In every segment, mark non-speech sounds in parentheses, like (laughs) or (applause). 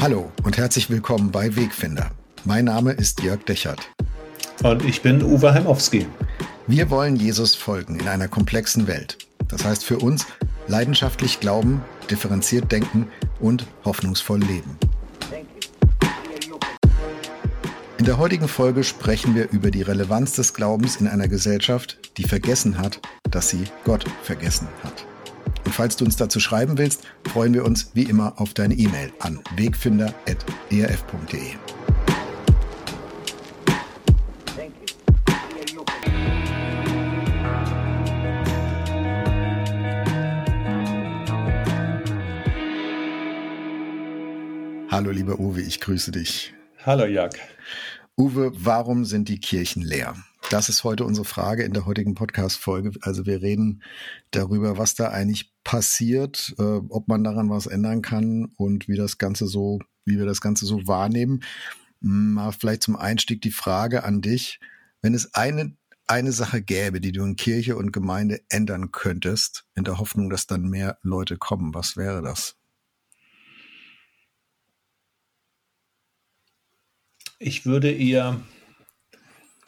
Hallo und herzlich willkommen bei Wegfinder. Mein Name ist Jörg Dechert. Und ich bin Uwe Heimowski. Wir wollen Jesus folgen in einer komplexen Welt. Das heißt für uns leidenschaftlich glauben, differenziert denken und hoffnungsvoll leben. In der heutigen Folge sprechen wir über die Relevanz des Glaubens in einer Gesellschaft, die vergessen hat, dass sie Gott vergessen hat. Und falls du uns dazu schreiben willst, freuen wir uns wie immer auf deine E-Mail an wegfinder.erf.de. Hallo lieber Uwe, ich grüße dich. Hallo Jörg. Uwe, warum sind die Kirchen leer? Das ist heute unsere Frage in der heutigen Podcast-Folge. Also wir reden darüber, was da eigentlich passiert, äh, ob man daran was ändern kann und wie das Ganze so, wie wir das Ganze so wahrnehmen. Mal vielleicht zum Einstieg die Frage an dich. Wenn es eine, eine Sache gäbe, die du in Kirche und Gemeinde ändern könntest, in der Hoffnung, dass dann mehr Leute kommen, was wäre das? Ich würde ihr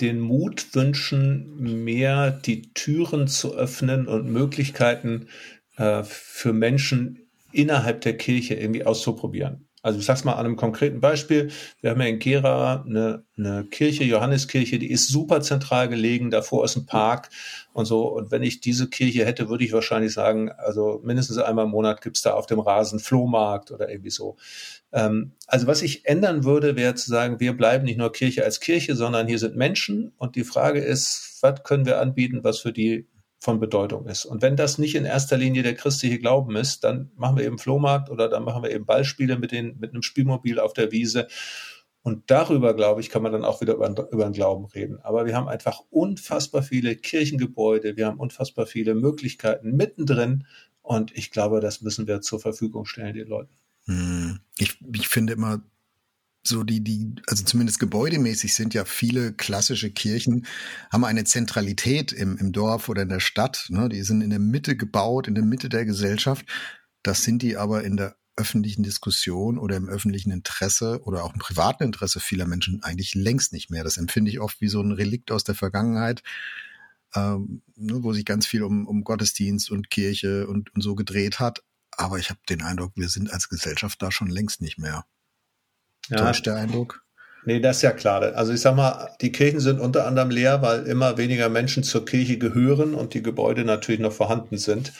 den Mut wünschen, mehr die Türen zu öffnen und Möglichkeiten äh, für Menschen innerhalb der Kirche irgendwie auszuprobieren. Also ich sag's mal an einem konkreten Beispiel. Wir haben ja in Gera eine, eine Kirche, Johanneskirche, die ist super zentral gelegen, davor ist ein Park und so. Und wenn ich diese Kirche hätte, würde ich wahrscheinlich sagen, also mindestens einmal im Monat gibt's da auf dem Rasen Flohmarkt oder irgendwie so. Ähm, also was ich ändern würde, wäre zu sagen, wir bleiben nicht nur Kirche als Kirche, sondern hier sind Menschen. Und die Frage ist, was können wir anbieten, was für die von Bedeutung ist. Und wenn das nicht in erster Linie der christliche Glauben ist, dann machen wir eben Flohmarkt oder dann machen wir eben Ballspiele mit, den, mit einem Spielmobil auf der Wiese. Und darüber, glaube ich, kann man dann auch wieder über, über den Glauben reden. Aber wir haben einfach unfassbar viele Kirchengebäude, wir haben unfassbar viele Möglichkeiten mittendrin. Und ich glaube, das müssen wir zur Verfügung stellen, den Leuten. Hm. Ich, ich finde immer, so die, die, also zumindest gebäudemäßig sind ja viele klassische Kirchen, haben eine Zentralität im, im Dorf oder in der Stadt. Ne? Die sind in der Mitte gebaut, in der Mitte der Gesellschaft. Das sind die aber in der öffentlichen Diskussion oder im öffentlichen Interesse oder auch im privaten Interesse vieler Menschen eigentlich längst nicht mehr. Das empfinde ich oft wie so ein Relikt aus der Vergangenheit, ähm, ne, wo sich ganz viel um, um Gottesdienst und Kirche und, und so gedreht hat. Aber ich habe den Eindruck, wir sind als Gesellschaft da schon längst nicht mehr. Ja. Täuscht der Eindruck? Nee, das ist ja klar. Also ich sag mal, die Kirchen sind unter anderem leer, weil immer weniger Menschen zur Kirche gehören und die Gebäude natürlich noch vorhanden sind.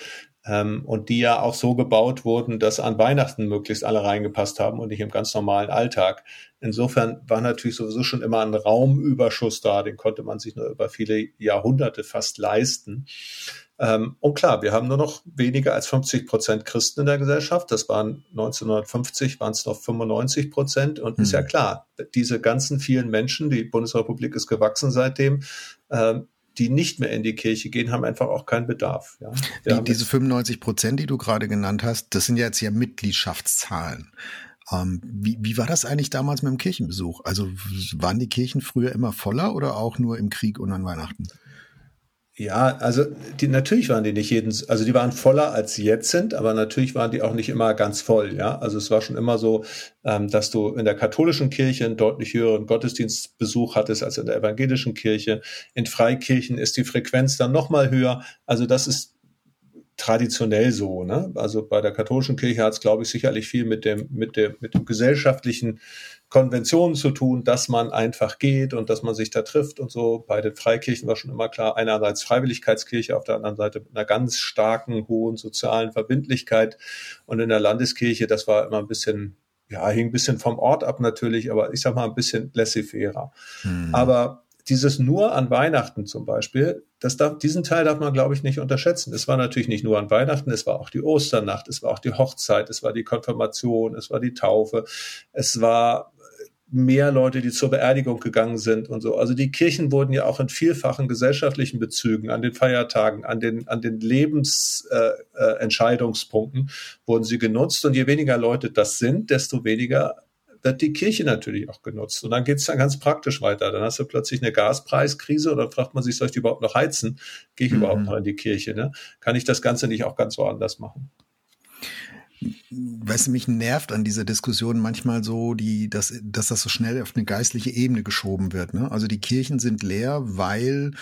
Ähm, und die ja auch so gebaut wurden, dass an Weihnachten möglichst alle reingepasst haben und nicht im ganz normalen Alltag. Insofern war natürlich sowieso schon immer ein Raumüberschuss da, den konnte man sich nur über viele Jahrhunderte fast leisten. Ähm, und klar, wir haben nur noch weniger als 50 Prozent Christen in der Gesellschaft. Das waren 1950 waren es noch 95 Prozent. Und mhm. ist ja hm. klar, diese ganzen vielen Menschen, die Bundesrepublik ist gewachsen seitdem, ähm, die nicht mehr in die Kirche gehen, haben einfach auch keinen Bedarf. Ja. Die, diese 95 Prozent, die du gerade genannt hast, das sind ja jetzt ja Mitgliedschaftszahlen. Ähm, wie, wie war das eigentlich damals mit dem Kirchenbesuch? Also waren die Kirchen früher immer voller oder auch nur im Krieg und an Weihnachten? Ja, also die natürlich waren die nicht jeden, also die waren voller als sie jetzt sind, aber natürlich waren die auch nicht immer ganz voll, ja. Also es war schon immer so, ähm, dass du in der katholischen Kirche einen deutlich höheren Gottesdienstbesuch hattest als in der evangelischen Kirche. In Freikirchen ist die Frequenz dann nochmal höher. Also das ist traditionell so, ne? Also bei der katholischen Kirche hat es, glaube ich, sicherlich viel mit dem, mit dem, mit dem gesellschaftlichen Konventionen zu tun, dass man einfach geht und dass man sich da trifft und so. Bei den Freikirchen war schon immer klar, einerseits Freiwilligkeitskirche, auf der anderen Seite mit einer ganz starken, hohen sozialen Verbindlichkeit. Und in der Landeskirche, das war immer ein bisschen, ja, hing ein bisschen vom Ort ab natürlich, aber ich sag mal ein bisschen laissez-faire. Hm. Aber dieses nur an Weihnachten zum Beispiel, das darf, diesen Teil darf man, glaube ich, nicht unterschätzen. Es war natürlich nicht nur an Weihnachten, es war auch die Osternacht, es war auch die Hochzeit, es war die Konfirmation, es war die Taufe, es war mehr Leute, die zur Beerdigung gegangen sind und so. Also die Kirchen wurden ja auch in vielfachen gesellschaftlichen Bezügen, an den Feiertagen, an den, an den Lebensentscheidungspunkten äh, äh, wurden sie genutzt. Und je weniger Leute das sind, desto weniger wird die Kirche natürlich auch genutzt. Und dann geht's dann ganz praktisch weiter. Dann hast du plötzlich eine Gaspreiskrise oder fragt man sich, soll ich überhaupt noch heizen? Gehe ich mhm. überhaupt noch in die Kirche? Ne? Kann ich das Ganze nicht auch ganz woanders machen? weißt du, mich nervt an dieser Diskussion manchmal so, die, dass, dass das so schnell auf eine geistliche Ebene geschoben wird. Ne? Also die Kirchen sind leer, weil,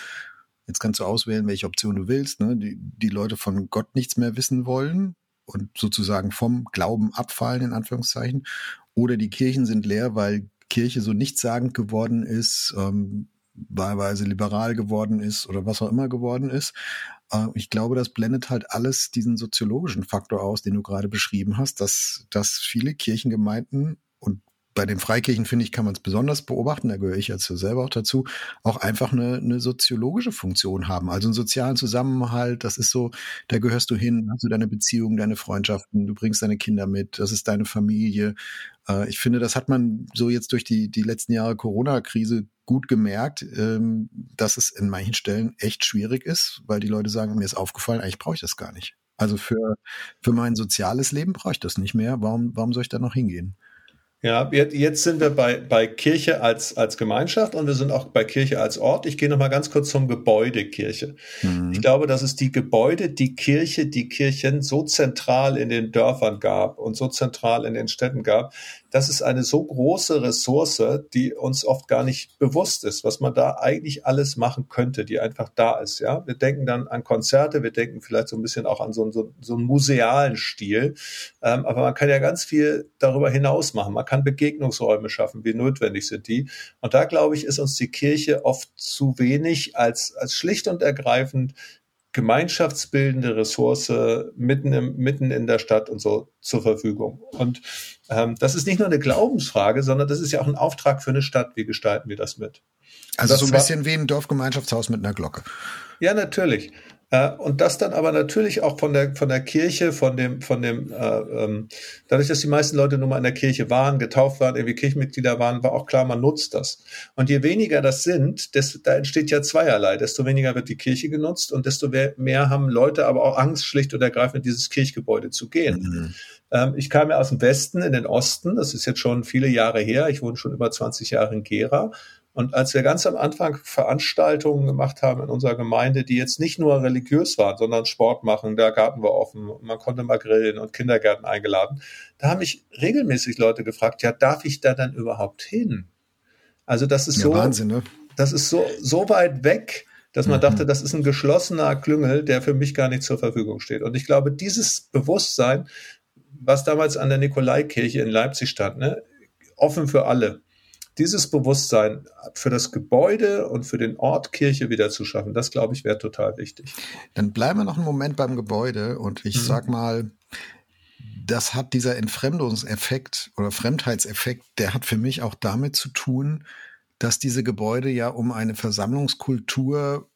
jetzt kannst du auswählen, welche Option du willst, ne? die, die Leute von Gott nichts mehr wissen wollen und sozusagen vom Glauben abfallen, in Anführungszeichen. Oder die Kirchen sind leer, weil Kirche so nichtssagend geworden ist, ähm, wahlweise liberal geworden ist oder was auch immer geworden ist. Äh, ich glaube, das blendet halt alles diesen soziologischen Faktor aus, den du gerade beschrieben hast, dass, dass viele Kirchengemeinden bei den Freikirchen, finde ich, kann man es besonders beobachten, da gehöre ich jetzt selber auch dazu, auch einfach eine, eine soziologische Funktion haben. Also einen sozialen Zusammenhalt, das ist so, da gehörst du hin, hast du deine Beziehungen, deine Freundschaften, du bringst deine Kinder mit, das ist deine Familie. Äh, ich finde, das hat man so jetzt durch die, die letzten Jahre Corona-Krise gut gemerkt, ähm, dass es in manchen Stellen echt schwierig ist, weil die Leute sagen, mir ist aufgefallen, eigentlich brauche ich das gar nicht. Also für, für mein soziales Leben brauche ich das nicht mehr. Warum, warum soll ich da noch hingehen? Ja, jetzt sind wir bei, bei Kirche als, als Gemeinschaft und wir sind auch bei Kirche als Ort. Ich gehe noch mal ganz kurz zum Gebäude Kirche. Mhm. Ich glaube, dass es die Gebäude, die Kirche, die Kirchen so zentral in den Dörfern gab und so zentral in den Städten gab, das ist eine so große Ressource, die uns oft gar nicht bewusst ist, was man da eigentlich alles machen könnte, die einfach da ist. Ja, wir denken dann an Konzerte, wir denken vielleicht so ein bisschen auch an so, so, so einen musealen Stil, ähm, aber man kann ja ganz viel darüber hinaus machen. Man kann Begegnungsräume schaffen, wie notwendig sind die. Und da glaube ich, ist uns die Kirche oft zu wenig als als schlicht und ergreifend gemeinschaftsbildende Ressource mitten, im, mitten in der Stadt und so zur Verfügung. Und ähm, das ist nicht nur eine Glaubensfrage, sondern das ist ja auch ein Auftrag für eine Stadt. Wie gestalten wir das mit? Also das so ein bisschen wie ein Dorfgemeinschaftshaus mit einer Glocke. Ja, natürlich. Äh, und das dann aber natürlich auch von der, von der Kirche, von dem, von dem, äh, ähm, dadurch, dass die meisten Leute nun mal in der Kirche waren, getauft waren, irgendwie Kirchenmitglieder waren, war auch klar, man nutzt das. Und je weniger das sind, desto, da entsteht ja zweierlei. Desto weniger wird die Kirche genutzt und desto mehr haben Leute aber auch Angst, schlicht und ergreifend dieses Kirchgebäude zu gehen. Mhm. Ähm, ich kam ja aus dem Westen in den Osten, das ist jetzt schon viele Jahre her. Ich wohne schon über 20 Jahre in Gera und als wir ganz am Anfang Veranstaltungen gemacht haben in unserer Gemeinde, die jetzt nicht nur religiös waren, sondern Sport machen, der Garten war offen, man konnte mal grillen und Kindergärten eingeladen, da haben mich regelmäßig Leute gefragt, ja, darf ich da dann überhaupt hin? Also das ist ja, so, Wahnsinn, ne? das ist so, so weit weg, dass man mhm. dachte, das ist ein geschlossener Klüngel, der für mich gar nicht zur Verfügung steht. Und ich glaube, dieses Bewusstsein, was damals an der Nikolaikirche in Leipzig stand, ne, offen für alle, dieses Bewusstsein für das Gebäude und für den Ort Kirche wieder zu schaffen, das glaube ich wäre total wichtig. Dann bleiben wir noch einen Moment beim Gebäude und ich mhm. sag mal, das hat dieser Entfremdungseffekt oder Fremdheitseffekt, der hat für mich auch damit zu tun, dass diese Gebäude ja um eine Versammlungskultur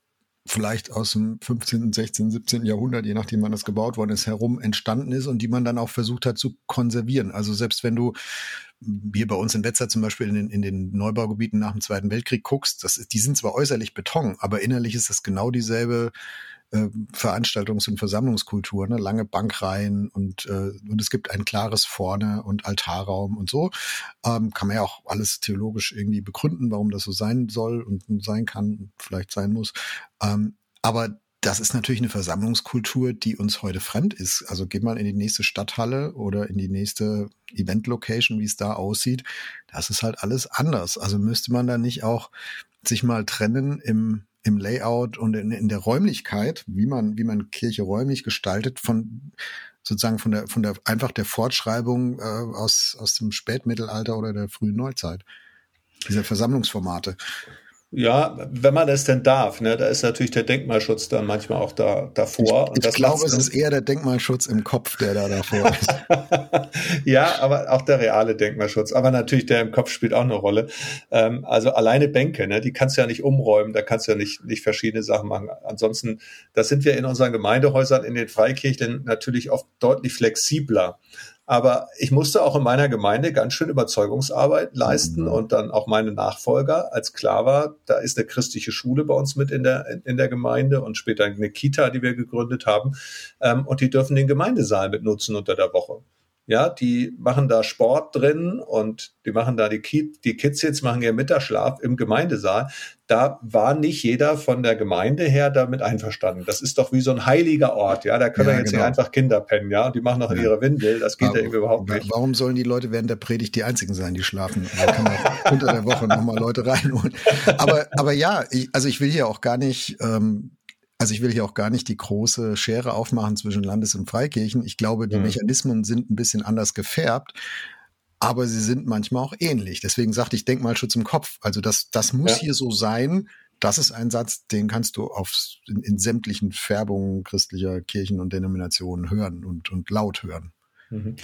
vielleicht aus dem 15., 16., 17. Jahrhundert, je nachdem wann das gebaut worden ist, herum entstanden ist und die man dann auch versucht hat zu konservieren. Also selbst wenn du hier bei uns in Wetzlar zum Beispiel in den, in den Neubaugebieten nach dem Zweiten Weltkrieg guckst, das, die sind zwar äußerlich Beton, aber innerlich ist das genau dieselbe äh, Veranstaltungs- und Versammlungskultur, ne? lange Bankreihen und, äh, und es gibt ein klares Vorne und Altarraum und so. Ähm, kann man ja auch alles theologisch irgendwie begründen, warum das so sein soll und sein kann, vielleicht sein muss. Ähm, aber das ist natürlich eine Versammlungskultur, die uns heute fremd ist. Also geht mal in die nächste Stadthalle oder in die nächste Event-Location, wie es da aussieht. Das ist halt alles anders. Also müsste man da nicht auch sich mal trennen im, im Layout und in, in der Räumlichkeit, wie man, wie man Kirche räumlich gestaltet, von sozusagen von der, von der, einfach der Fortschreibung äh, aus, aus dem Spätmittelalter oder der frühen Neuzeit. Diese Versammlungsformate. Ja, wenn man es denn darf, ne, da ist natürlich der Denkmalschutz dann manchmal auch da davor. Ich, ich glaube, es ist eher der Denkmalschutz im Kopf, der da davor (laughs) ist. ja, aber auch der reale Denkmalschutz. Aber natürlich der im Kopf spielt auch eine Rolle. Ähm, also alleine Bänke, ne, die kannst du ja nicht umräumen, da kannst du ja nicht, nicht verschiedene Sachen machen. Ansonsten, da sind wir in unseren Gemeindehäusern in den Freikirchen natürlich oft deutlich flexibler. Aber ich musste auch in meiner Gemeinde ganz schön Überzeugungsarbeit leisten mhm. und dann auch meine Nachfolger, als klar war, da ist eine christliche Schule bei uns mit in der, in der Gemeinde und später eine Kita, die wir gegründet haben. Ähm, und die dürfen den Gemeindesaal mit nutzen unter der Woche. Ja, die machen da Sport drin und die machen da die, Kids, die Kids jetzt machen ihren Mittagsschlaf im Gemeindesaal. Da war nicht jeder von der Gemeinde her damit einverstanden. Das ist doch wie so ein heiliger Ort, ja. Da können ja, jetzt genau. nicht einfach Kinder pennen, ja, und die machen noch in ihre Windel. Das geht Aber, ja irgendwie überhaupt nicht. Warum sollen die Leute während der Predigt die einzigen sein, die schlafen? Da kann man unter der Woche nochmal Leute reinholen. Aber, aber ja, ich, also ich will hier auch gar nicht ähm, also ich will hier auch gar nicht die große Schere aufmachen zwischen Landes- und Freikirchen. Ich glaube, die mhm. Mechanismen sind ein bisschen anders gefärbt, aber sie sind manchmal auch ähnlich. Deswegen sagte ich Denkmalschutz im Kopf. Also das, das muss ja. hier so sein. Das ist ein Satz, den kannst du auf, in, in sämtlichen Färbungen christlicher Kirchen und Denominationen hören und, und laut hören. Mhm.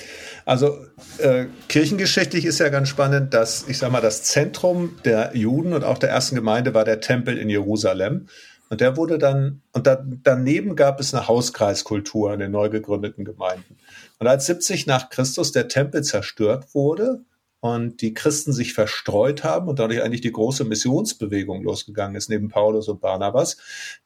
Also äh, kirchengeschichtlich ist ja ganz spannend, dass ich sage mal, das Zentrum der Juden und auch der ersten Gemeinde war der Tempel in Jerusalem. Und der wurde dann, und da, daneben gab es eine Hauskreiskultur in den neu gegründeten Gemeinden. Und als 70 nach Christus der Tempel zerstört wurde und die Christen sich verstreut haben und dadurch eigentlich die große Missionsbewegung losgegangen ist, neben Paulus und Barnabas,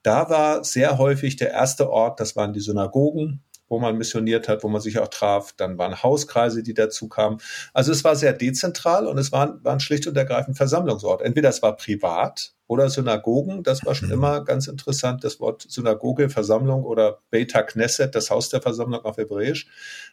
da war sehr häufig der erste Ort, das waren die Synagogen, wo man missioniert hat, wo man sich auch traf. Dann waren Hauskreise, die dazu kamen. Also es war sehr dezentral und es waren, waren schlicht und ergreifend Versammlungsort. Entweder es war privat oder Synagogen. Das war schon mhm. immer ganz interessant. Das Wort Synagoge, Versammlung oder Beta Knesset, das Haus der Versammlung auf Hebräisch.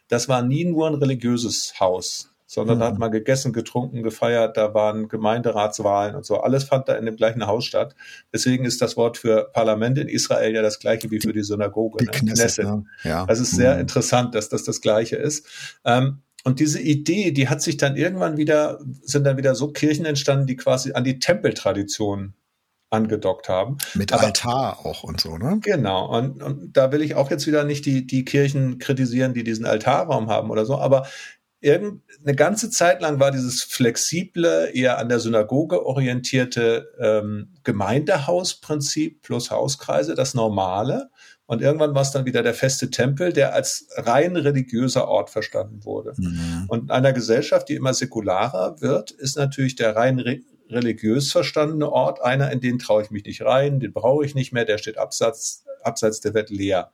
Das war nie nur ein religiöses Haus sondern da hat mhm. man gegessen, getrunken, gefeiert, da waren Gemeinderatswahlen und so. Alles fand da in dem gleichen Haus statt. Deswegen ist das Wort für Parlament in Israel ja das gleiche wie für die Synagoge. Die ne? Knesset, Ne? Ja. Das ist sehr mhm. interessant, dass das das gleiche ist. Ähm, und diese Idee, die hat sich dann irgendwann wieder, sind dann wieder so Kirchen entstanden, die quasi an die Tempeltradition angedockt haben. Mit Aber, Altar auch und so, ne? Genau. Und, und da will ich auch jetzt wieder nicht die, die Kirchen kritisieren, die diesen Altarraum haben oder so. Aber irgend, eine ganze Zeit lang war dieses flexible, eher an der Synagoge orientierte ähm, Gemeindehausprinzip plus Hauskreise das Normale. Und irgendwann war es dann wieder der feste Tempel, der als rein religiöser Ort verstanden wurde. Mhm. Und in einer Gesellschaft, die immer säkularer wird, ist natürlich der rein re religiös verstandene Ort einer, in den traue ich mich nicht rein, den brauche ich nicht mehr, der steht abseits, abseits der wird leer.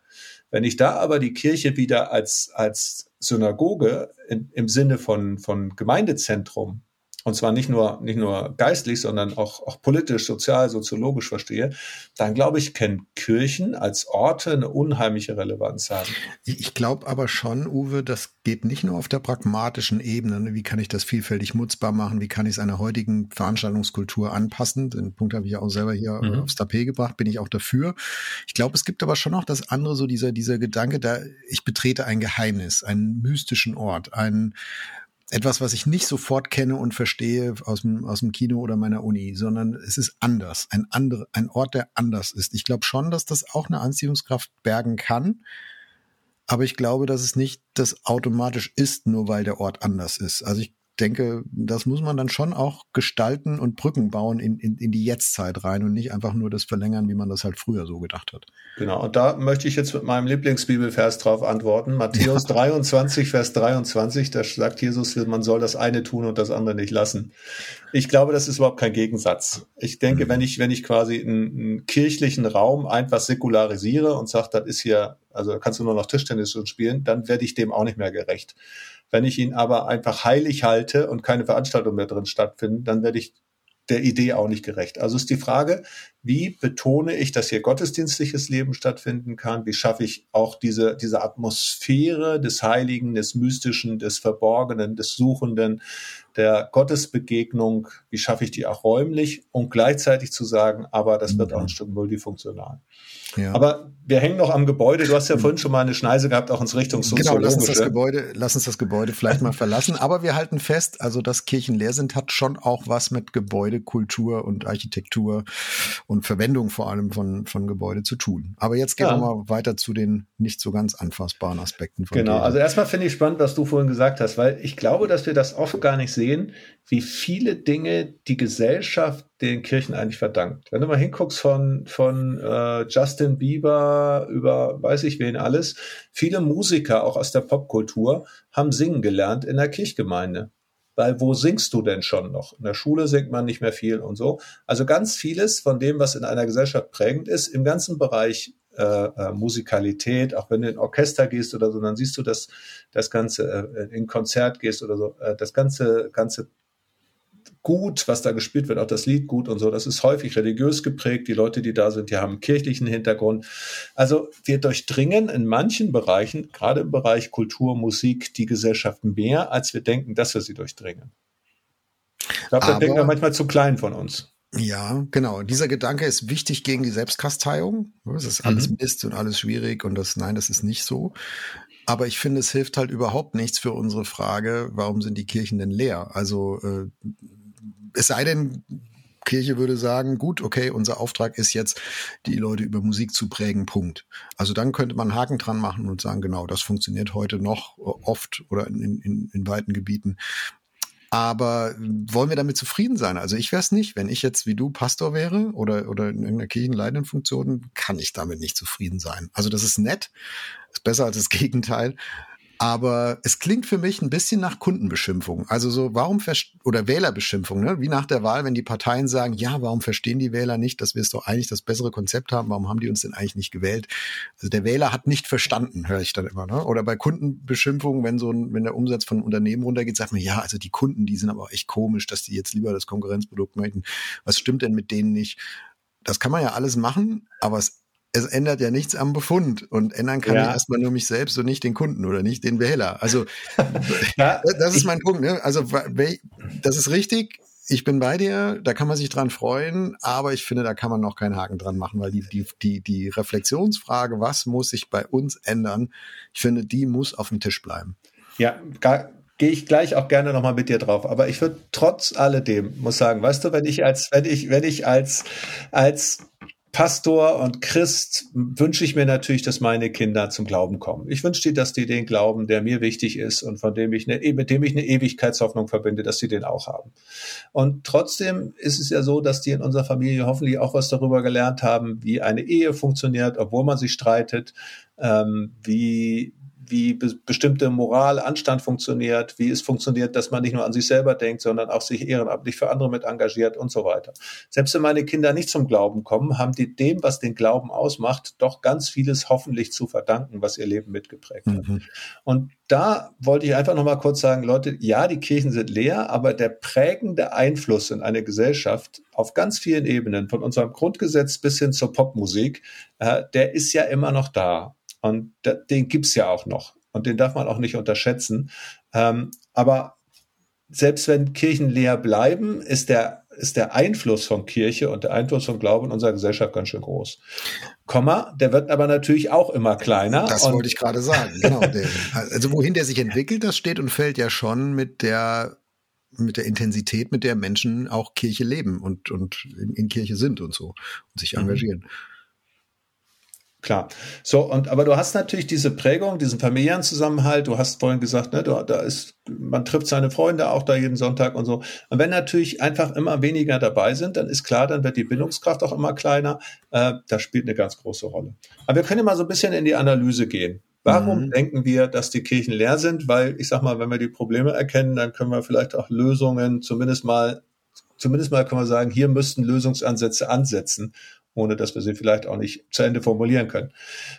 Wenn ich da aber die Kirche wieder als, als Synagoge in, im Sinne von, von Gemeindezentrum und zwar nicht nur, nicht nur geistlich, sondern auch, auch politisch, sozial, soziologisch verstehe, dann glaube ich, können Kirchen als Orte eine unheimliche Relevanz haben. Ich glaube aber schon, Uwe, das geht nicht nur auf der pragmatischen Ebene. Ne? Wie kann ich das vielfältig nutzbar machen? Wie kann ich es einer heutigen Veranstaltungskultur anpassen? Den Punkt habe ich ja auch selber hier mhm. aufs Tapet gebracht, bin ich auch dafür. Ich glaube, es gibt aber schon noch das andere, so dieser, dieser Gedanke, da ich betrete ein Geheimnis, einen mystischen Ort, einen etwas, was ich nicht sofort kenne und verstehe aus dem, aus dem Kino oder meiner Uni, sondern es ist anders, ein andere, ein Ort, der anders ist. Ich glaube schon, dass das auch eine Anziehungskraft bergen kann, aber ich glaube, dass es nicht das automatisch ist, nur weil der Ort anders ist. Also ich denke, das muss man dann schon auch gestalten und Brücken bauen in, in, in die Jetztzeit rein und nicht einfach nur das verlängern, wie man das halt früher so gedacht hat. Genau, und da möchte ich jetzt mit meinem Lieblingsbibelvers drauf antworten. Matthäus ja. 23, Vers 23, da sagt Jesus, man soll das eine tun und das andere nicht lassen. Ich glaube, das ist überhaupt kein Gegensatz. Ich denke, mhm. wenn ich, wenn ich quasi einen, einen kirchlichen Raum einfach säkularisiere und sage, das ist hier, also da kannst du nur noch Tischtennis spielen, dann werde ich dem auch nicht mehr gerecht. Wenn ich ihn aber einfach heilig halte und keine Veranstaltungen mehr drin stattfinden, dann werde ich der Idee auch nicht gerecht. Also ist die Frage, wie betone ich, dass hier gottesdienstliches Leben stattfinden kann? Wie schaffe ich auch diese, diese Atmosphäre des Heiligen, des Mystischen, des Verborgenen, des Suchenden, der Gottesbegegnung? Wie schaffe ich die auch räumlich und gleichzeitig zu sagen, aber das wird auch ein Stück multifunktional? Ja. Aber wir hängen noch am Gebäude. Du hast ja vorhin schon mal eine Schneise gehabt, auch ins Richtung. Genau, lass uns das Gebäude, lass uns das Gebäude vielleicht mal verlassen. Aber wir halten fest, also dass Kirchen leer sind, hat schon auch was mit Gebäudekultur und Architektur und Verwendung vor allem von, von Gebäude zu tun. Aber jetzt gehen ja. wir mal weiter zu den nicht so ganz anfassbaren Aspekten von Genau, Kirchen. also erstmal finde ich spannend, was du vorhin gesagt hast, weil ich glaube, dass wir das oft gar nicht sehen, wie viele Dinge die Gesellschaft den Kirchen eigentlich verdankt. Wenn du mal hinguckst von, von äh, Justin Bieber über weiß ich wen alles, viele Musiker auch aus der Popkultur haben singen gelernt in der Kirchgemeinde. Weil wo singst du denn schon noch? In der Schule singt man nicht mehr viel und so. Also ganz vieles von dem, was in einer Gesellschaft prägend ist, im ganzen Bereich äh, äh, Musikalität. Auch wenn du in Orchester gehst oder so, dann siehst du das, das Ganze äh, in Konzert gehst oder so, äh, das ganze, ganze gut, was da gespielt wird, auch das Lied gut und so. Das ist häufig religiös geprägt. Die Leute, die da sind, die haben einen kirchlichen Hintergrund. Also wir durchdringen in manchen Bereichen, gerade im Bereich Kultur, Musik, die Gesellschaft mehr, als wir denken, dass wir sie durchdringen. Ich glaube, da denken wir manchmal zu klein von uns. Ja, genau. Dieser Gedanke ist wichtig gegen die Selbstkasteiung. Es ist alles mhm. Mist und alles schwierig und das, nein, das ist nicht so. Aber ich finde, es hilft halt überhaupt nichts für unsere Frage, warum sind die Kirchen denn leer? Also äh, es sei denn, Kirche würde sagen, gut, okay, unser Auftrag ist jetzt, die Leute über Musik zu prägen, Punkt. Also dann könnte man Haken dran machen und sagen, genau, das funktioniert heute noch oft oder in, in, in weiten Gebieten. Aber wollen wir damit zufrieden sein? Also ich wäre es nicht. Wenn ich jetzt wie du Pastor wäre oder, oder in irgendeiner kirchenleitenden Funktion, kann ich damit nicht zufrieden sein. Also das ist nett, ist besser als das Gegenteil. Aber es klingt für mich ein bisschen nach Kundenbeschimpfung. Also so, warum oder Wählerbeschimpfung, ne? Wie nach der Wahl, wenn die Parteien sagen, ja, warum verstehen die Wähler nicht, dass wir es doch eigentlich das bessere Konzept haben, warum haben die uns denn eigentlich nicht gewählt? Also der Wähler hat nicht verstanden, höre ich dann immer, ne? Oder bei Kundenbeschimpfung, wenn so ein, wenn der Umsatz von Unternehmen runtergeht, sagt man, ja, also die Kunden, die sind aber auch echt komisch, dass die jetzt lieber das Konkurrenzprodukt möchten. Was stimmt denn mit denen nicht? Das kann man ja alles machen, aber es es ändert ja nichts am Befund und ändern kann ja. ich erstmal nur mich selbst und nicht den Kunden oder nicht den Wähler. Also (laughs) ja, das ist mein Punkt. Ne? Also das ist richtig. Ich bin bei dir, da kann man sich dran freuen, aber ich finde, da kann man noch keinen Haken dran machen, weil die, die, die, die Reflexionsfrage, was muss sich bei uns ändern, ich finde, die muss auf dem Tisch bleiben. Ja, gar, gehe ich gleich auch gerne nochmal mit dir drauf. Aber ich würde trotz alledem muss sagen, weißt du, wenn ich als, wenn ich, wenn ich als, als Pastor und Christ wünsche ich mir natürlich, dass meine Kinder zum Glauben kommen. Ich wünsche dir, dass die den glauben, der mir wichtig ist und von dem ich eine, mit dem ich eine Ewigkeitshoffnung verbinde, dass sie den auch haben. Und trotzdem ist es ja so, dass die in unserer Familie hoffentlich auch was darüber gelernt haben, wie eine Ehe funktioniert, obwohl man sich streitet, ähm, wie wie be bestimmte Moral, Anstand funktioniert, wie es funktioniert, dass man nicht nur an sich selber denkt, sondern auch sich ehrenamtlich für andere mit engagiert und so weiter. Selbst wenn meine Kinder nicht zum Glauben kommen, haben die dem, was den Glauben ausmacht, doch ganz vieles hoffentlich zu verdanken, was ihr Leben mitgeprägt hat. Mhm. Und da wollte ich einfach noch mal kurz sagen, Leute, ja, die Kirchen sind leer, aber der prägende Einfluss in eine Gesellschaft auf ganz vielen Ebenen, von unserem Grundgesetz bis hin zur Popmusik, äh, der ist ja immer noch da. Und den gibt's ja auch noch. Und den darf man auch nicht unterschätzen. Ähm, aber selbst wenn Kirchen leer bleiben, ist der, ist der Einfluss von Kirche und der Einfluss von Glauben in unserer Gesellschaft ganz schön groß. Komma, der wird aber natürlich auch immer kleiner. Das wollte ich gerade sagen, genau. (laughs) also wohin der sich entwickelt, das steht und fällt ja schon mit der mit der Intensität, mit der Menschen auch Kirche leben und, und in, in Kirche sind und so und sich mhm. engagieren. Mhm. Klar. So, und aber du hast natürlich diese Prägung, diesen familiären Zusammenhalt. Du hast vorhin gesagt, ne, du, da ist, man trifft seine Freunde auch da jeden Sonntag und so. Und wenn natürlich einfach immer weniger dabei sind, dann ist klar, dann wird die Bindungskraft auch immer kleiner. Äh, das spielt eine ganz große Rolle. Aber wir können mal so ein bisschen in die Analyse gehen. Warum mhm. denken wir, dass die Kirchen leer sind? Weil ich sag mal, wenn wir die Probleme erkennen, dann können wir vielleicht auch Lösungen, zumindest mal, zumindest mal können wir sagen, hier müssten Lösungsansätze ansetzen ohne dass wir sie vielleicht auch nicht zu Ende formulieren können.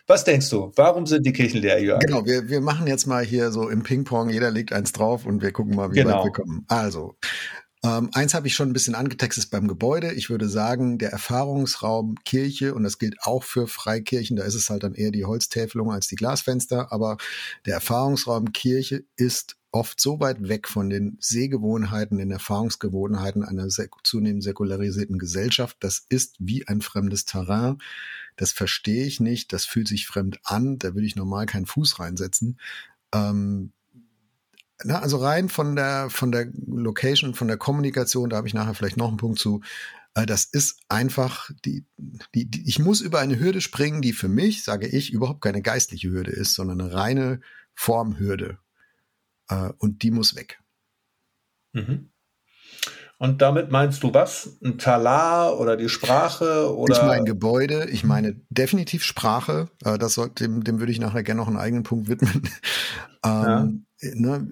Was denkst du? Warum sind die Kirchen leer, Jörg? Genau, wir, wir machen jetzt mal hier so im Ping-Pong, jeder legt eins drauf und wir gucken mal, wie genau. weit wir kommen. Also, ähm, eins habe ich schon ein bisschen angetextet beim Gebäude. Ich würde sagen, der Erfahrungsraum Kirche, und das gilt auch für Freikirchen, da ist es halt dann eher die Holztäfelung als die Glasfenster, aber der Erfahrungsraum Kirche ist oft so weit weg von den Sehgewohnheiten, den Erfahrungsgewohnheiten einer sek zunehmend säkularisierten Gesellschaft. Das ist wie ein fremdes Terrain. Das verstehe ich nicht. Das fühlt sich fremd an. Da würde ich normal keinen Fuß reinsetzen. Ähm, na, also rein von der, von der Location, von der Kommunikation, da habe ich nachher vielleicht noch einen Punkt zu. Äh, das ist einfach, die, die, die, ich muss über eine Hürde springen, die für mich, sage ich, überhaupt keine geistliche Hürde ist, sondern eine reine Formhürde. Äh, und die muss weg. Mhm. Und damit meinst du was? Ein Talar oder die Sprache oder? Ich meine Gebäude, ich meine definitiv Sprache. Äh, das soll, dem, dem würde ich nachher gerne noch einen eigenen Punkt widmen. (laughs) ähm, ja. Ne,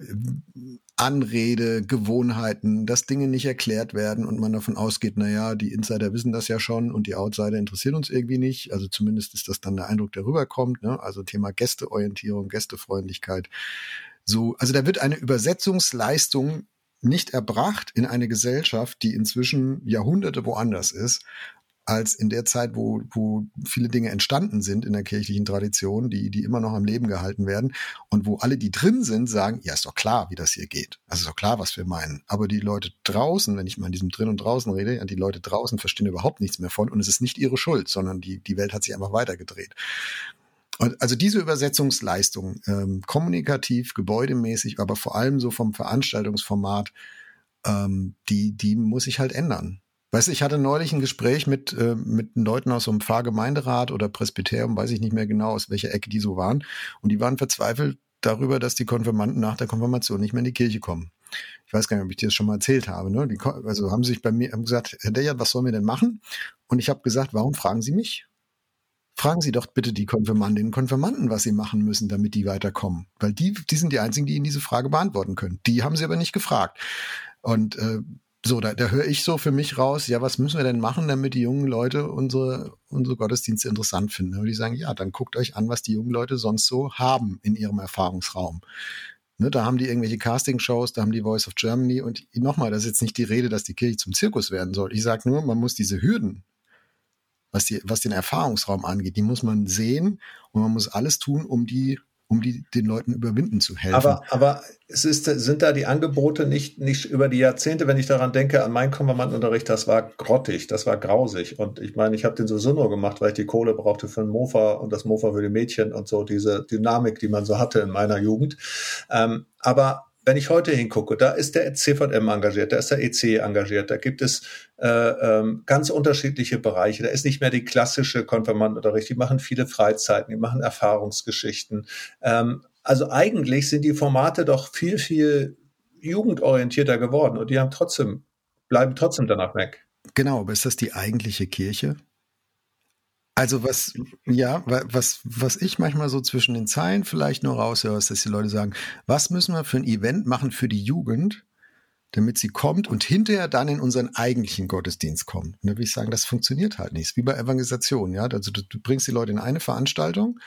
Anrede, Gewohnheiten, dass Dinge nicht erklärt werden und man davon ausgeht, na ja, die Insider wissen das ja schon und die Outsider interessieren uns irgendwie nicht. Also zumindest ist das dann der Eindruck, der rüberkommt. Ne? Also Thema Gästeorientierung, Gästefreundlichkeit. So, also da wird eine Übersetzungsleistung nicht erbracht in eine Gesellschaft, die inzwischen Jahrhunderte woanders ist als in der Zeit, wo, wo viele Dinge entstanden sind in der kirchlichen Tradition, die, die immer noch am Leben gehalten werden und wo alle, die drin sind, sagen, ja, ist doch klar, wie das hier geht. Also ist doch klar, was wir meinen. Aber die Leute draußen, wenn ich mal in diesem drin und draußen rede, die Leute draußen verstehen überhaupt nichts mehr von und es ist nicht ihre Schuld, sondern die, die Welt hat sich einfach weitergedreht. Und also diese Übersetzungsleistung, ähm, kommunikativ, gebäudemäßig, aber vor allem so vom Veranstaltungsformat, ähm, die, die muss sich halt ändern. Weißt du, ich hatte neulich ein Gespräch mit, äh, mit Leuten aus so einem Pfarrgemeinderat oder Presbyterium, weiß ich nicht mehr genau, aus welcher Ecke die so waren. Und die waren verzweifelt darüber, dass die Konfirmanden nach der Konfirmation nicht mehr in die Kirche kommen. Ich weiß gar nicht, ob ich dir das schon mal erzählt habe. Ne? Die, also haben sich bei mir haben gesagt, Herr Dejert, was sollen wir denn machen? Und ich habe gesagt, warum fragen Sie mich? Fragen Sie doch bitte die Konfirmandinnen und Konfirmanden, was sie machen müssen, damit die weiterkommen. Weil die, die sind die einzigen, die Ihnen diese Frage beantworten können. Die haben Sie aber nicht gefragt. Und äh, so, da, da höre ich so für mich raus, ja, was müssen wir denn machen, damit die jungen Leute unsere, unsere Gottesdienste interessant finden? Würde ich sagen, ja, dann guckt euch an, was die jungen Leute sonst so haben in ihrem Erfahrungsraum. Ne, da haben die irgendwelche Castingshows, da haben die Voice of Germany und nochmal, das ist jetzt nicht die Rede, dass die Kirche zum Zirkus werden soll. Ich sage nur, man muss diese Hürden, was, die, was den Erfahrungsraum angeht, die muss man sehen und man muss alles tun, um die um die, den Leuten überwinden zu helfen. Aber, aber es ist, sind da die Angebote nicht, nicht über die Jahrzehnte, wenn ich daran denke, an meinen Konfirmandenunterricht, das war grottig, das war grausig. Und ich meine, ich habe den sowieso nur gemacht, weil ich die Kohle brauchte für ein Mofa und das Mofa für die Mädchen und so, diese Dynamik, die man so hatte in meiner Jugend. Ähm, aber wenn ich heute hingucke, da ist der CVM engagiert, da ist der EC engagiert, da gibt es äh, ähm, ganz unterschiedliche Bereiche. Da ist nicht mehr die klassische Konfirmandenunterricht, die machen viele Freizeiten, die machen Erfahrungsgeschichten. Ähm, also eigentlich sind die Formate doch viel, viel jugendorientierter geworden und die haben trotzdem, bleiben trotzdem danach weg. Genau, aber ist das die eigentliche Kirche? Also was, ja, was, was ich manchmal so zwischen den Zeilen vielleicht nur raushöre, ist, dass die Leute sagen, was müssen wir für ein Event machen für die Jugend, damit sie kommt und hinterher dann in unseren eigentlichen Gottesdienst kommt. Und da würde ich sagen, das funktioniert halt nicht. Wie bei Evangelisation, ja. Also du, du bringst die Leute in eine Veranstaltung,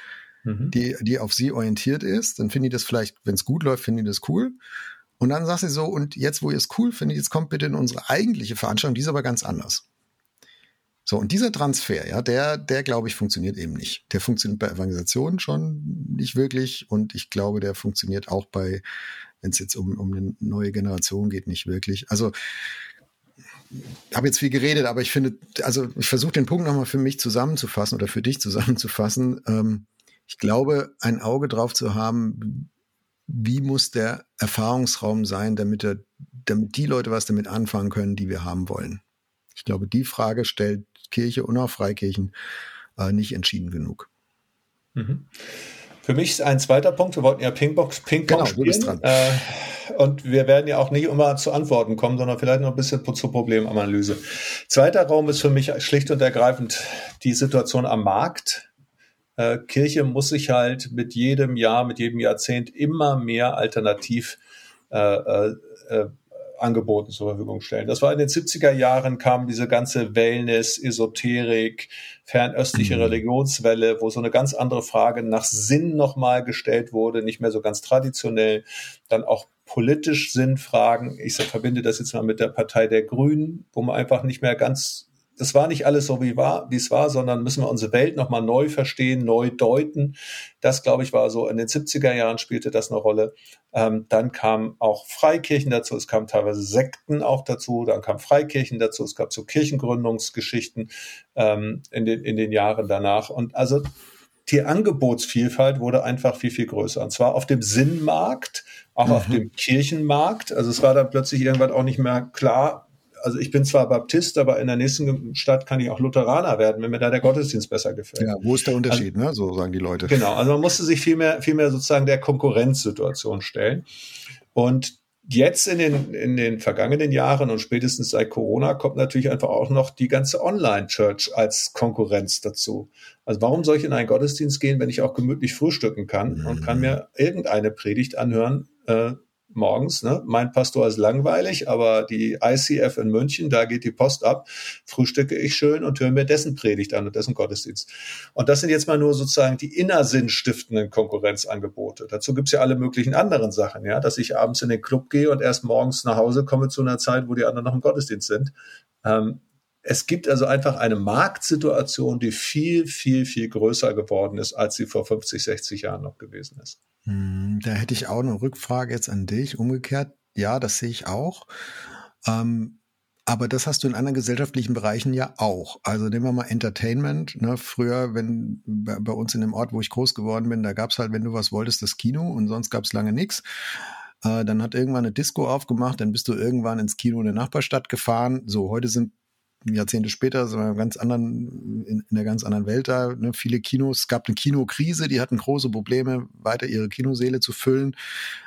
mhm. die, die auf sie orientiert ist, dann finden die das vielleicht, wenn es gut läuft, finden die das cool. Und dann sagst du so, und jetzt, wo ihr es cool findet, jetzt kommt bitte in unsere eigentliche Veranstaltung, die ist aber ganz anders. So, und dieser Transfer, ja, der, der glaube ich, funktioniert eben nicht. Der funktioniert bei Evangelisation schon nicht wirklich und ich glaube, der funktioniert auch bei, wenn es jetzt um, um eine neue Generation geht, nicht wirklich. Also, habe jetzt viel geredet, aber ich finde, also ich versuche den Punkt nochmal für mich zusammenzufassen oder für dich zusammenzufassen. Ähm, ich glaube, ein Auge drauf zu haben, wie muss der Erfahrungsraum sein, damit, er, damit die Leute was damit anfangen können, die wir haben wollen. Ich glaube, die Frage stellt Kirche und auch Freikirchen äh, nicht entschieden genug. Mhm. Für mich ist ein zweiter Punkt, wir wollten ja Ping-Pong Ping genau, spielen. Äh, und wir werden ja auch nicht immer zu Antworten kommen, sondern vielleicht noch ein bisschen zur Problemanalyse. Zweiter Raum ist für mich schlicht und ergreifend die Situation am Markt. Äh, Kirche muss sich halt mit jedem Jahr, mit jedem Jahrzehnt immer mehr alternativ äh, äh, äh Angeboten zur Verfügung stellen. Das war in den 70er Jahren kam diese ganze Wellness, Esoterik, fernöstliche mhm. Religionswelle, wo so eine ganz andere Frage nach Sinn nochmal gestellt wurde, nicht mehr so ganz traditionell, dann auch politisch Sinnfragen. Ich verbinde das jetzt mal mit der Partei der Grünen, wo man einfach nicht mehr ganz das war nicht alles so, wie, war, wie es war, sondern müssen wir unsere Welt nochmal neu verstehen, neu deuten. Das, glaube ich, war so in den 70er Jahren spielte das eine Rolle. Ähm, dann kamen auch Freikirchen dazu, es kamen teilweise Sekten auch dazu, dann kamen Freikirchen dazu, es gab so Kirchengründungsgeschichten ähm, in, den, in den Jahren danach. Und also die Angebotsvielfalt wurde einfach viel, viel größer. Und zwar auf dem Sinnmarkt, auch mhm. auf dem Kirchenmarkt. Also es war dann plötzlich irgendwann auch nicht mehr klar, also ich bin zwar Baptist, aber in der nächsten Stadt kann ich auch Lutheraner werden, wenn mir da der Gottesdienst besser gefällt. Ja, wo ist der Unterschied, also, ne? So sagen die Leute. Genau, also man musste sich viel mehr, viel mehr sozusagen der Konkurrenzsituation stellen. Und jetzt in den, in den vergangenen Jahren und spätestens seit Corona kommt natürlich einfach auch noch die ganze Online-Church als Konkurrenz dazu. Also warum soll ich in einen Gottesdienst gehen, wenn ich auch gemütlich frühstücken kann und kann mhm. mir irgendeine Predigt anhören, äh, morgens. Ne? Mein Pastor ist langweilig, aber die ICF in München, da geht die Post ab, frühstücke ich schön und höre mir dessen Predigt an und dessen Gottesdienst. Und das sind jetzt mal nur sozusagen die innersinnstiftenden Konkurrenzangebote. Dazu gibt's ja alle möglichen anderen Sachen, ja, dass ich abends in den Club gehe und erst morgens nach Hause komme zu einer Zeit, wo die anderen noch im Gottesdienst sind. Ähm, es gibt also einfach eine Marktsituation, die viel, viel, viel größer geworden ist, als sie vor 50, 60 Jahren noch gewesen ist. Hm, da hätte ich auch eine Rückfrage jetzt an dich. Umgekehrt, ja, das sehe ich auch. Ähm, aber das hast du in anderen gesellschaftlichen Bereichen ja auch. Also nehmen wir mal Entertainment. Ne? Früher, wenn bei uns in dem Ort, wo ich groß geworden bin, da gab es halt, wenn du was wolltest, das Kino und sonst gab es lange nichts. Äh, dann hat irgendwann eine Disco aufgemacht, dann bist du irgendwann ins Kino in der Nachbarstadt gefahren. So, heute sind Jahrzehnte später sind wir ganz anderen, in, in einer ganz anderen Welt da. Ne? Viele Kinos, es gab eine Kinokrise, die hatten große Probleme, weiter ihre Kinoseele zu füllen.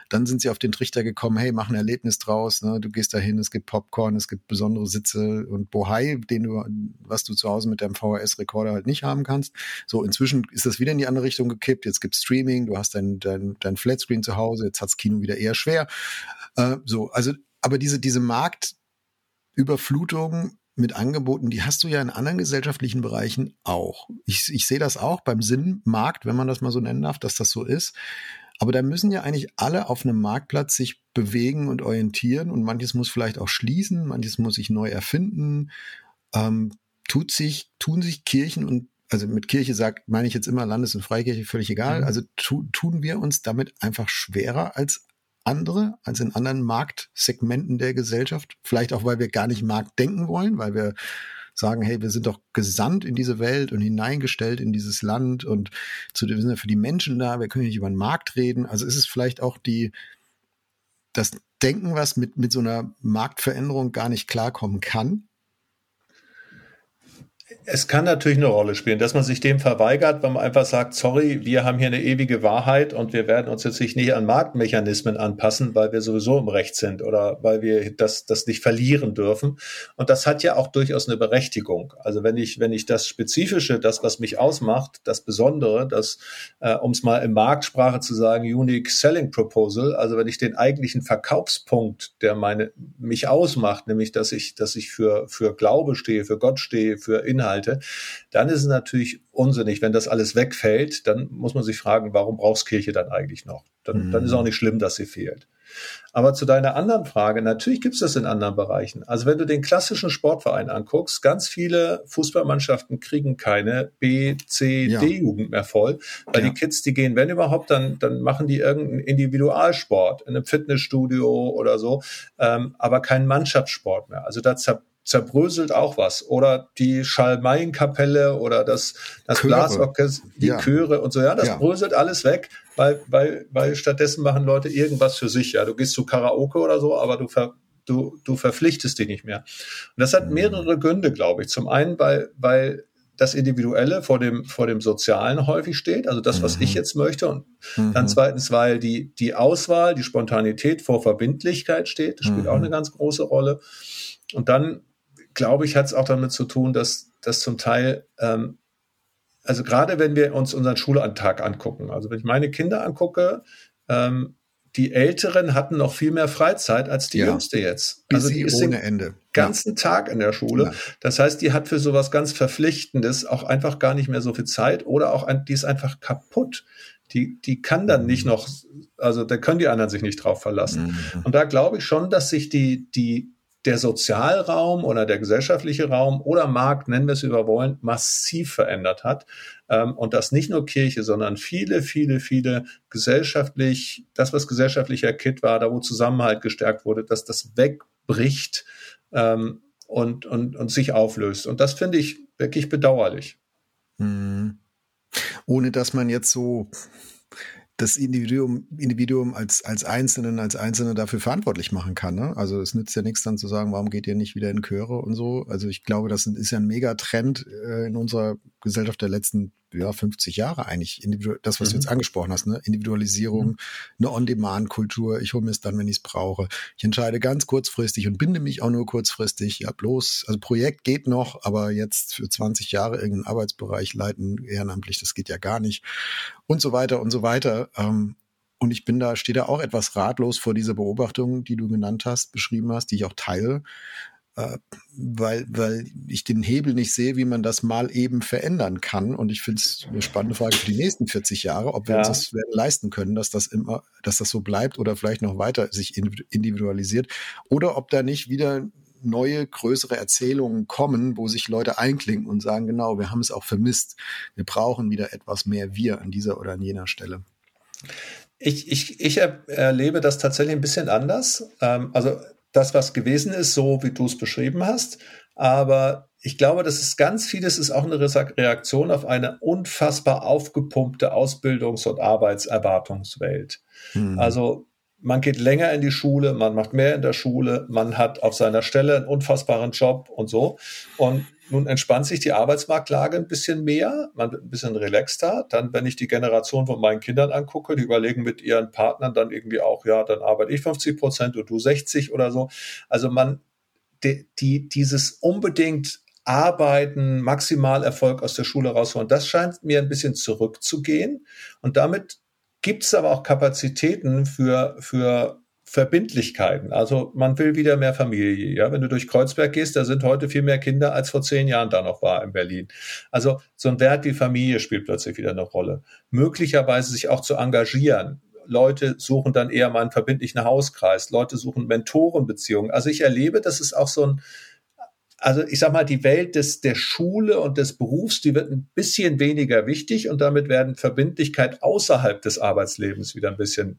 Dann sind sie auf den Trichter gekommen, hey, mach ein Erlebnis draus, ne? du gehst dahin, es gibt Popcorn, es gibt besondere Sitze und Bohai, den du, was du zu Hause mit deinem VHS-Rekorder halt nicht haben kannst. So, inzwischen ist das wieder in die andere Richtung gekippt, jetzt gibt Streaming, du hast dein, dein, dein Flatscreen zu Hause, jetzt hat's Kino wieder eher schwer. Äh, so, also, aber diese, diese Marktüberflutung mit Angeboten, die hast du ja in anderen gesellschaftlichen Bereichen auch. Ich, ich sehe das auch beim Sinnmarkt, wenn man das mal so nennen darf, dass das so ist. Aber da müssen ja eigentlich alle auf einem Marktplatz sich bewegen und orientieren und manches muss vielleicht auch schließen, manches muss sich neu erfinden. Ähm, tut sich, tun sich Kirchen und also mit Kirche sagt, meine ich jetzt immer Landes- und Freikirche, völlig egal. Mhm. Also tu, tun wir uns damit einfach schwerer als andere als in anderen Marktsegmenten der Gesellschaft. Vielleicht auch, weil wir gar nicht Markt denken wollen, weil wir sagen, hey, wir sind doch gesandt in diese Welt und hineingestellt in dieses Land und zu, wir sind ja für die Menschen da, wir können nicht über den Markt reden. Also ist es vielleicht auch die, das Denken, was mit, mit so einer Marktveränderung gar nicht klarkommen kann, es kann natürlich eine Rolle spielen, dass man sich dem verweigert, weil man einfach sagt, sorry, wir haben hier eine ewige Wahrheit und wir werden uns jetzt nicht an Marktmechanismen anpassen, weil wir sowieso im Recht sind oder weil wir das, das nicht verlieren dürfen. Und das hat ja auch durchaus eine Berechtigung. Also wenn ich, wenn ich das Spezifische, das, was mich ausmacht, das Besondere, das, äh, um es mal in Marktsprache zu sagen, Unique Selling Proposal, also wenn ich den eigentlichen Verkaufspunkt, der meine, mich ausmacht, nämlich dass ich, dass ich für, für Glaube stehe, für Gott stehe, für Inhalte, dann ist es natürlich unsinnig. Wenn das alles wegfällt, dann muss man sich fragen, warum brauchst Kirche dann eigentlich noch? Dann, mhm. dann ist auch nicht schlimm, dass sie fehlt. Aber zu deiner anderen Frage, natürlich gibt es das in anderen Bereichen. Also wenn du den klassischen Sportverein anguckst, ganz viele Fußballmannschaften kriegen keine B, C, ja. D-Jugend mehr voll, weil ja. die Kids, die gehen, wenn überhaupt, dann, dann machen die irgendeinen Individualsport in einem Fitnessstudio oder so, ähm, aber keinen Mannschaftssport mehr. Also da zerbröselt auch was. Oder die Schalmeienkapelle oder das, das Blasorchester, die ja. Chöre und so, ja, das ja. bröselt alles weg, weil, weil, weil stattdessen machen Leute irgendwas für sich. Ja, du gehst zu Karaoke oder so, aber du ver, du, du verpflichtest dich nicht mehr. Und das hat mhm. mehrere Gründe, glaube ich. Zum einen, weil, weil das Individuelle vor dem, vor dem Sozialen häufig steht, also das, was mhm. ich jetzt möchte. Und mhm. dann zweitens, weil die, die Auswahl, die Spontanität vor Verbindlichkeit steht, das spielt mhm. auch eine ganz große Rolle. Und dann glaube ich, hat es auch damit zu tun, dass das zum Teil, ähm, also gerade wenn wir uns unseren Schulantag angucken, also wenn ich meine Kinder angucke, ähm, die Älteren hatten noch viel mehr Freizeit als die ja. Jüngste jetzt. Also die ist ohne den Ende. ganzen ja. Tag in der Schule. Ja. Das heißt, die hat für sowas ganz Verpflichtendes auch einfach gar nicht mehr so viel Zeit oder auch die ist einfach kaputt. Die, die kann dann nicht mhm. noch, also da können die anderen sich nicht drauf verlassen. Mhm. Und da glaube ich schon, dass sich die, die der Sozialraum oder der gesellschaftliche Raum oder Markt, nennen wir es über wollen, massiv verändert hat. Ähm, und das nicht nur Kirche, sondern viele, viele, viele gesellschaftlich, das, was gesellschaftlicher Kit war, da wo Zusammenhalt gestärkt wurde, dass das wegbricht ähm, und, und, und sich auflöst. Und das finde ich wirklich bedauerlich. Mhm. Ohne dass man jetzt so das Individuum, Individuum als, als Einzelnen, als Einzelne dafür verantwortlich machen kann. Ne? Also es nützt ja nichts dann zu sagen, warum geht ihr nicht wieder in Chöre und so. Also ich glaube, das ist ja ein Megatrend äh, in unserer Gesellschaft der letzten ja, 50 Jahre eigentlich, das, was mhm. du jetzt angesprochen hast, ne? Individualisierung, mhm. eine On-Demand-Kultur, ich hole mir es dann, wenn ich es brauche. Ich entscheide ganz kurzfristig und binde mich auch nur kurzfristig. Ja, bloß, also Projekt geht noch, aber jetzt für 20 Jahre irgendeinen Arbeitsbereich leiten, ehrenamtlich, das geht ja gar nicht. Und so weiter und so weiter. Ähm, und ich bin da, stehe da auch etwas ratlos vor dieser Beobachtung, die du genannt hast, beschrieben hast, die ich auch teile, äh, weil, weil ich den Hebel nicht sehe, wie man das mal eben verändern kann. Und ich finde es eine spannende Frage für die nächsten 40 Jahre, ob wir ja. uns das werden leisten können, dass das immer, dass das so bleibt oder vielleicht noch weiter sich individualisiert oder ob da nicht wieder neue, größere Erzählungen kommen, wo sich Leute einklinken und sagen, genau, wir haben es auch vermisst. Wir brauchen wieder etwas mehr wir an dieser oder an jener Stelle. Ich, ich, ich erlebe das tatsächlich ein bisschen anders. Ähm, also das, was gewesen ist, so wie du es beschrieben hast. Aber ich glaube, das ist ganz vieles ist auch eine Reaktion auf eine unfassbar aufgepumpte Ausbildungs- und Arbeitserwartungswelt. Hm. Also man geht länger in die Schule, man macht mehr in der Schule, man hat auf seiner Stelle einen unfassbaren Job und so. Und nun entspannt sich die Arbeitsmarktlage ein bisschen mehr, man wird ein bisschen relaxter. Dann, wenn ich die Generation von meinen Kindern angucke, die überlegen mit ihren Partnern dann irgendwie auch, ja, dann arbeite ich 50 Prozent und du 60 oder so. Also man, die, die dieses unbedingt Arbeiten, Maximalerfolg aus der Schule rausholen, das scheint mir ein bisschen zurückzugehen. Und damit gibt es aber auch Kapazitäten für, für Verbindlichkeiten. Also man will wieder mehr Familie. Ja, wenn du durch Kreuzberg gehst, da sind heute viel mehr Kinder, als vor zehn Jahren da noch war in Berlin. Also so ein Wert wie Familie spielt plötzlich wieder eine Rolle. Möglicherweise sich auch zu engagieren. Leute suchen dann eher mal einen verbindlichen Hauskreis. Leute suchen Mentorenbeziehungen. Also ich erlebe, dass es auch so ein, also ich sag mal, die Welt des, der Schule und des Berufs, die wird ein bisschen weniger wichtig und damit werden Verbindlichkeit außerhalb des Arbeitslebens wieder ein bisschen,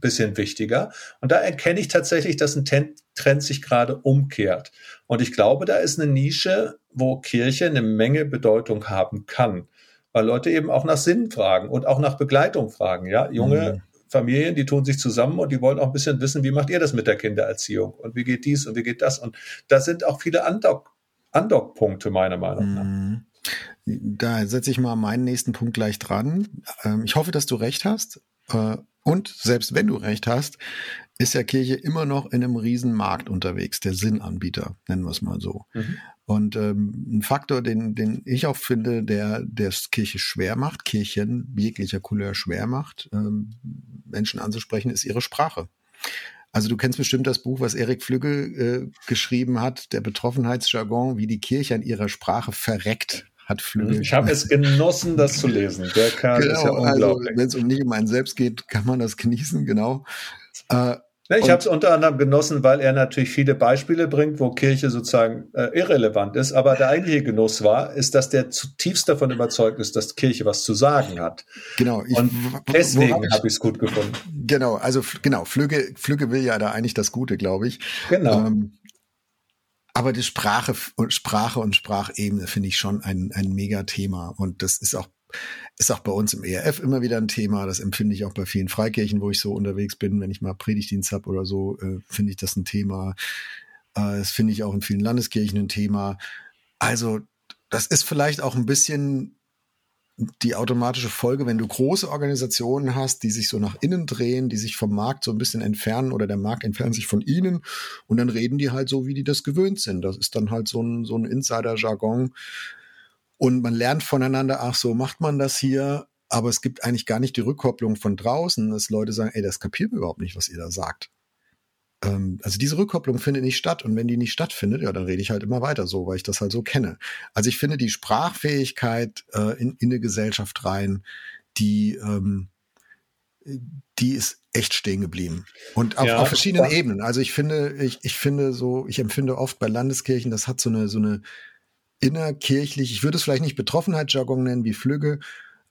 bisschen wichtiger. Und da erkenne ich tatsächlich, dass ein Trend sich gerade umkehrt. Und ich glaube, da ist eine Nische, wo Kirche eine Menge Bedeutung haben kann. Weil Leute eben auch nach Sinn fragen und auch nach Begleitung fragen. Ja, junge mhm. Familien, die tun sich zusammen und die wollen auch ein bisschen wissen, wie macht ihr das mit der Kindererziehung und wie geht dies und wie geht das. Und da sind auch viele Andock, Andockpunkte meiner Meinung nach. Mhm. Da setze ich mal meinen nächsten Punkt gleich dran. Ähm, ich hoffe, dass du recht hast. Und selbst wenn du recht hast, ist ja Kirche immer noch in einem riesen Markt unterwegs, der Sinnanbieter, nennen wir es mal so. Mhm. Und ähm, ein Faktor, den, den ich auch finde, der der Kirche schwer macht, Kirchen jeglicher Couleur schwer macht, ähm, Menschen anzusprechen, ist ihre Sprache. Also du kennst bestimmt das Buch, was Erik Flügge äh, geschrieben hat, der Betroffenheitsjargon, wie die Kirche an ihrer Sprache verreckt hat Flügel. Ich habe es genossen, das zu lesen. Der Kerl genau, ist ja also unglaublich. Also, Wenn es um nicht um einen selbst geht, kann man das genießen, genau. Äh, ich habe es unter anderem genossen, weil er natürlich viele Beispiele bringt, wo Kirche sozusagen äh, irrelevant ist. Aber der eigentliche Genuss war, ist, dass der zutiefst davon überzeugt ist, dass Kirche was zu sagen hat. Genau. Ich, Und deswegen habe ich es gut gefunden. Genau. Also genau. Flügge, Flügge will ja da eigentlich das Gute, glaube ich. Genau. Ähm, aber die Sprache und Sprache und Sprachebene finde ich schon ein, ein Mega-Thema. Und das ist auch ist auch bei uns im ERF immer wieder ein Thema. Das empfinde ich auch bei vielen Freikirchen, wo ich so unterwegs bin. Wenn ich mal Predigtdienst habe oder so, äh, finde ich das ein Thema. Äh, das finde ich auch in vielen Landeskirchen ein Thema. Also, das ist vielleicht auch ein bisschen die automatische Folge, wenn du große Organisationen hast, die sich so nach innen drehen, die sich vom Markt so ein bisschen entfernen oder der Markt entfernt sich von ihnen und dann reden die halt so, wie die das gewöhnt sind. Das ist dann halt so ein, so ein Insider-Jargon, und man lernt voneinander, ach, so macht man das hier. Aber es gibt eigentlich gar nicht die Rückkopplung von draußen, dass Leute sagen, ey, das kapieren wir überhaupt nicht, was ihr da sagt. Ähm, also diese Rückkopplung findet nicht statt. Und wenn die nicht stattfindet, ja, dann rede ich halt immer weiter so, weil ich das halt so kenne. Also ich finde die Sprachfähigkeit äh, in, in eine Gesellschaft rein, die, ähm, die ist echt stehen geblieben. Und auf, ja, auf verschiedenen Ebenen. Also ich finde, ich, ich finde so, ich empfinde oft bei Landeskirchen, das hat so eine, so eine innerkirchlich, ich würde es vielleicht nicht Betroffenheitsjargon nennen wie Flügge,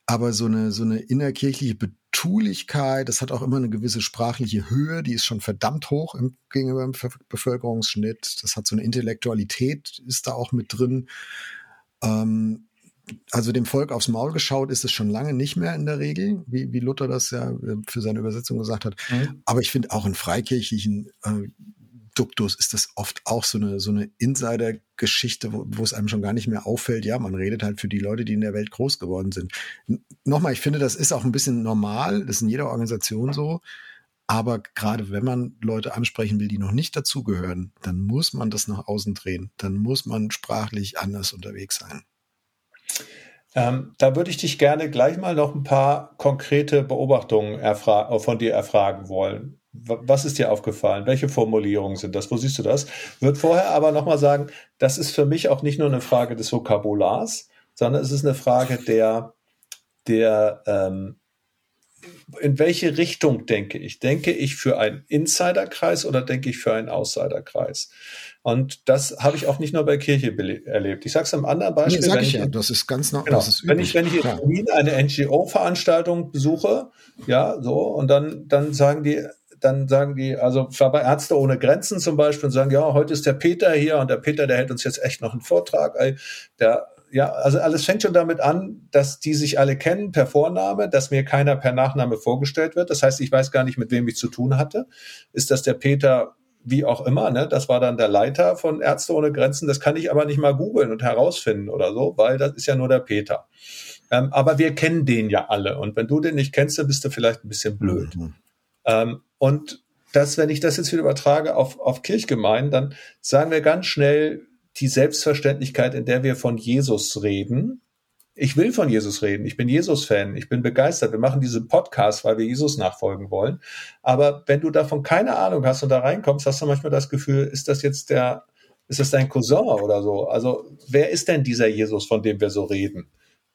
aber so eine, so eine innerkirchliche Betulichkeit, das hat auch immer eine gewisse sprachliche Höhe, die ist schon verdammt hoch im, gegenüber dem Bevölkerungsschnitt. Das hat so eine Intellektualität, ist da auch mit drin. Ähm, also dem Volk aufs Maul geschaut ist es schon lange nicht mehr in der Regel, wie, wie Luther das ja äh, für seine Übersetzung gesagt hat. Mhm. Aber ich finde auch in freikirchlichen äh, Duktus ist das oft auch so eine, so eine Insider-Geschichte, wo, wo es einem schon gar nicht mehr auffällt. Ja, man redet halt für die Leute, die in der Welt groß geworden sind. Nochmal, ich finde, das ist auch ein bisschen normal. Das ist in jeder Organisation so. Aber gerade wenn man Leute ansprechen will, die noch nicht dazugehören, dann muss man das nach außen drehen. Dann muss man sprachlich anders unterwegs sein. Ähm, da würde ich dich gerne gleich mal noch ein paar konkrete Beobachtungen von dir erfragen wollen. Was ist dir aufgefallen? Welche Formulierungen sind das? Wo siehst du das? Wird vorher aber nochmal sagen, das ist für mich auch nicht nur eine Frage des Vokabulars, sondern es ist eine Frage der, der ähm, in welche Richtung denke ich? Denke ich für einen Insiderkreis oder denke ich für einen Outsiderkreis? Und das habe ich auch nicht nur bei Kirche erlebt. Ich sage es am anderen Beispiel. Nee, sag ich ja, das ist ganz genau, das ist wenn ich wenn ich in Berlin eine NGO-Veranstaltung besuche, ja, so und dann dann sagen die dann sagen die, also bei Ärzte ohne Grenzen zum Beispiel und sagen, ja, heute ist der Peter hier und der Peter, der hält uns jetzt echt noch einen Vortrag. Der ja, also alles fängt schon damit an, dass die sich alle kennen per Vorname, dass mir keiner per Nachname vorgestellt wird. Das heißt, ich weiß gar nicht, mit wem ich zu tun hatte. Ist das der Peter, wie auch immer, ne? Das war dann der Leiter von Ärzte ohne Grenzen. Das kann ich aber nicht mal googeln und herausfinden oder so, weil das ist ja nur der Peter. Ähm, aber wir kennen den ja alle. Und wenn du den nicht kennst, dann bist du vielleicht ein bisschen blöd. Mhm. Ähm, und das, wenn ich das jetzt wieder übertrage auf, auf Kirchgemeinden, dann sagen wir ganz schnell, die Selbstverständlichkeit, in der wir von Jesus reden. Ich will von Jesus reden. Ich bin Jesus-Fan. Ich bin begeistert. Wir machen diese Podcast, weil wir Jesus nachfolgen wollen. Aber wenn du davon keine Ahnung hast und da reinkommst, hast du manchmal das Gefühl, ist das jetzt der, ist das dein Cousin oder so? Also, wer ist denn dieser Jesus, von dem wir so reden?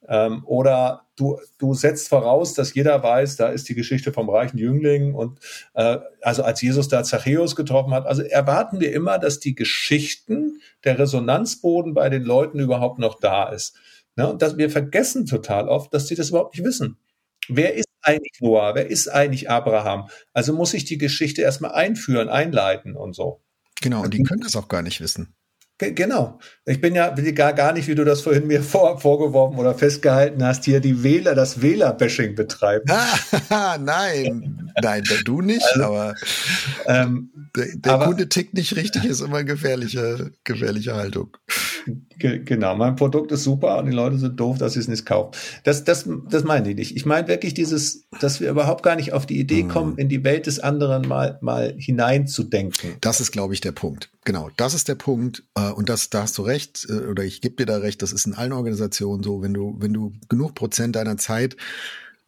Ähm, oder du, du setzt voraus, dass jeder weiß, da ist die Geschichte vom reichen Jüngling und äh, also als Jesus da Zachäus getroffen hat. Also erwarten wir immer, dass die Geschichten, der Resonanzboden bei den Leuten überhaupt noch da ist. Ne? Und dass wir vergessen total oft, dass sie das überhaupt nicht wissen. Wer ist eigentlich Noah? Wer ist eigentlich Abraham? Also muss ich die Geschichte erstmal einführen, einleiten und so. Genau, und die können das auch gar nicht wissen. Genau. Ich bin ja gar, gar nicht, wie du das vorhin mir vor, vorgeworfen oder festgehalten hast, hier die Wähler, das Wählerbashing betreiben. Ah, (laughs) nein, nein, du nicht, also, aber, ähm, der, der aber, Kunde tickt nicht richtig, ist immer eine gefährliche, gefährliche Haltung. Genau, mein Produkt ist super und die Leute sind doof, dass sie es nicht kaufen. Das, das, das meine ich nicht. Ich meine wirklich dieses, dass wir überhaupt gar nicht auf die Idee kommen, in die Welt des anderen mal, mal hineinzudenken. Das ist, glaube ich, der Punkt. Genau, das ist der Punkt. Äh, und das, da hast du recht, äh, oder ich gebe dir da recht, das ist in allen Organisationen so, wenn du, wenn du genug Prozent deiner Zeit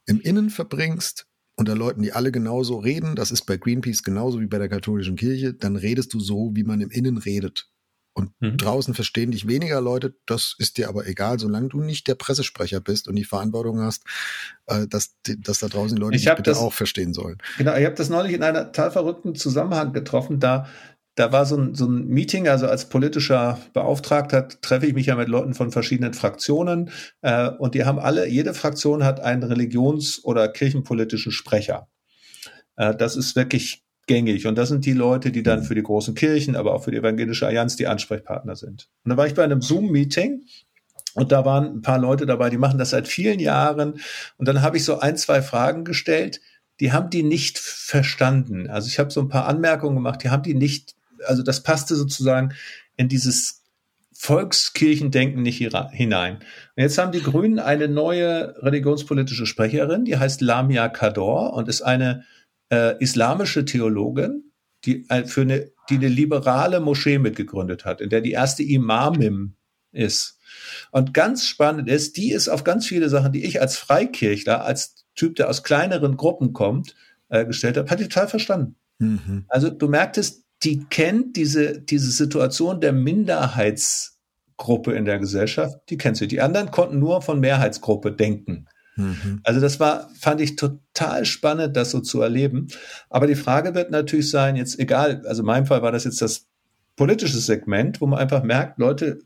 im Innen verbringst, unter Leuten, die alle genauso reden, das ist bei Greenpeace genauso wie bei der katholischen Kirche, dann redest du so, wie man im Innen redet. Und mhm. draußen verstehen dich weniger Leute, das ist dir aber egal, solange du nicht der Pressesprecher bist und die Verantwortung hast, äh, dass, dass da draußen die Leute dich bitte das, auch verstehen sollen. Genau, ich habe das neulich in einer total verrückten Zusammenhang getroffen, da da war so ein, so ein Meeting, also als politischer Beauftragter treffe ich mich ja mit Leuten von verschiedenen Fraktionen äh, und die haben alle, jede Fraktion hat einen religions- oder kirchenpolitischen Sprecher. Äh, das ist wirklich gängig. Und das sind die Leute, die dann für die großen Kirchen, aber auch für die Evangelische Allianz die Ansprechpartner sind. Und da war ich bei einem Zoom-Meeting und da waren ein paar Leute dabei, die machen das seit vielen Jahren. Und dann habe ich so ein, zwei Fragen gestellt, die haben die nicht verstanden. Also ich habe so ein paar Anmerkungen gemacht, die haben die nicht, also das passte sozusagen in dieses Volkskirchendenken nicht hinein. Und jetzt haben die Grünen eine neue religionspolitische Sprecherin, die heißt Lamia Kador und ist eine äh, islamische Theologin, die äh, für eine, die eine liberale Moschee mitgegründet hat, in der die erste Imamim ist. Und ganz spannend ist, die ist auf ganz viele Sachen, die ich als Freikirchler, als Typ, der aus kleineren Gruppen kommt, äh, gestellt habe, hat die total verstanden. Mhm. Also du merktest, die kennt diese, diese Situation der Minderheitsgruppe in der Gesellschaft, die kennt sie. Die anderen konnten nur von Mehrheitsgruppe denken. Mhm. Also das war, fand ich total spannend, das so zu erleben. Aber die Frage wird natürlich sein, jetzt egal, also in meinem Fall war das jetzt das politische Segment, wo man einfach merkt, Leute,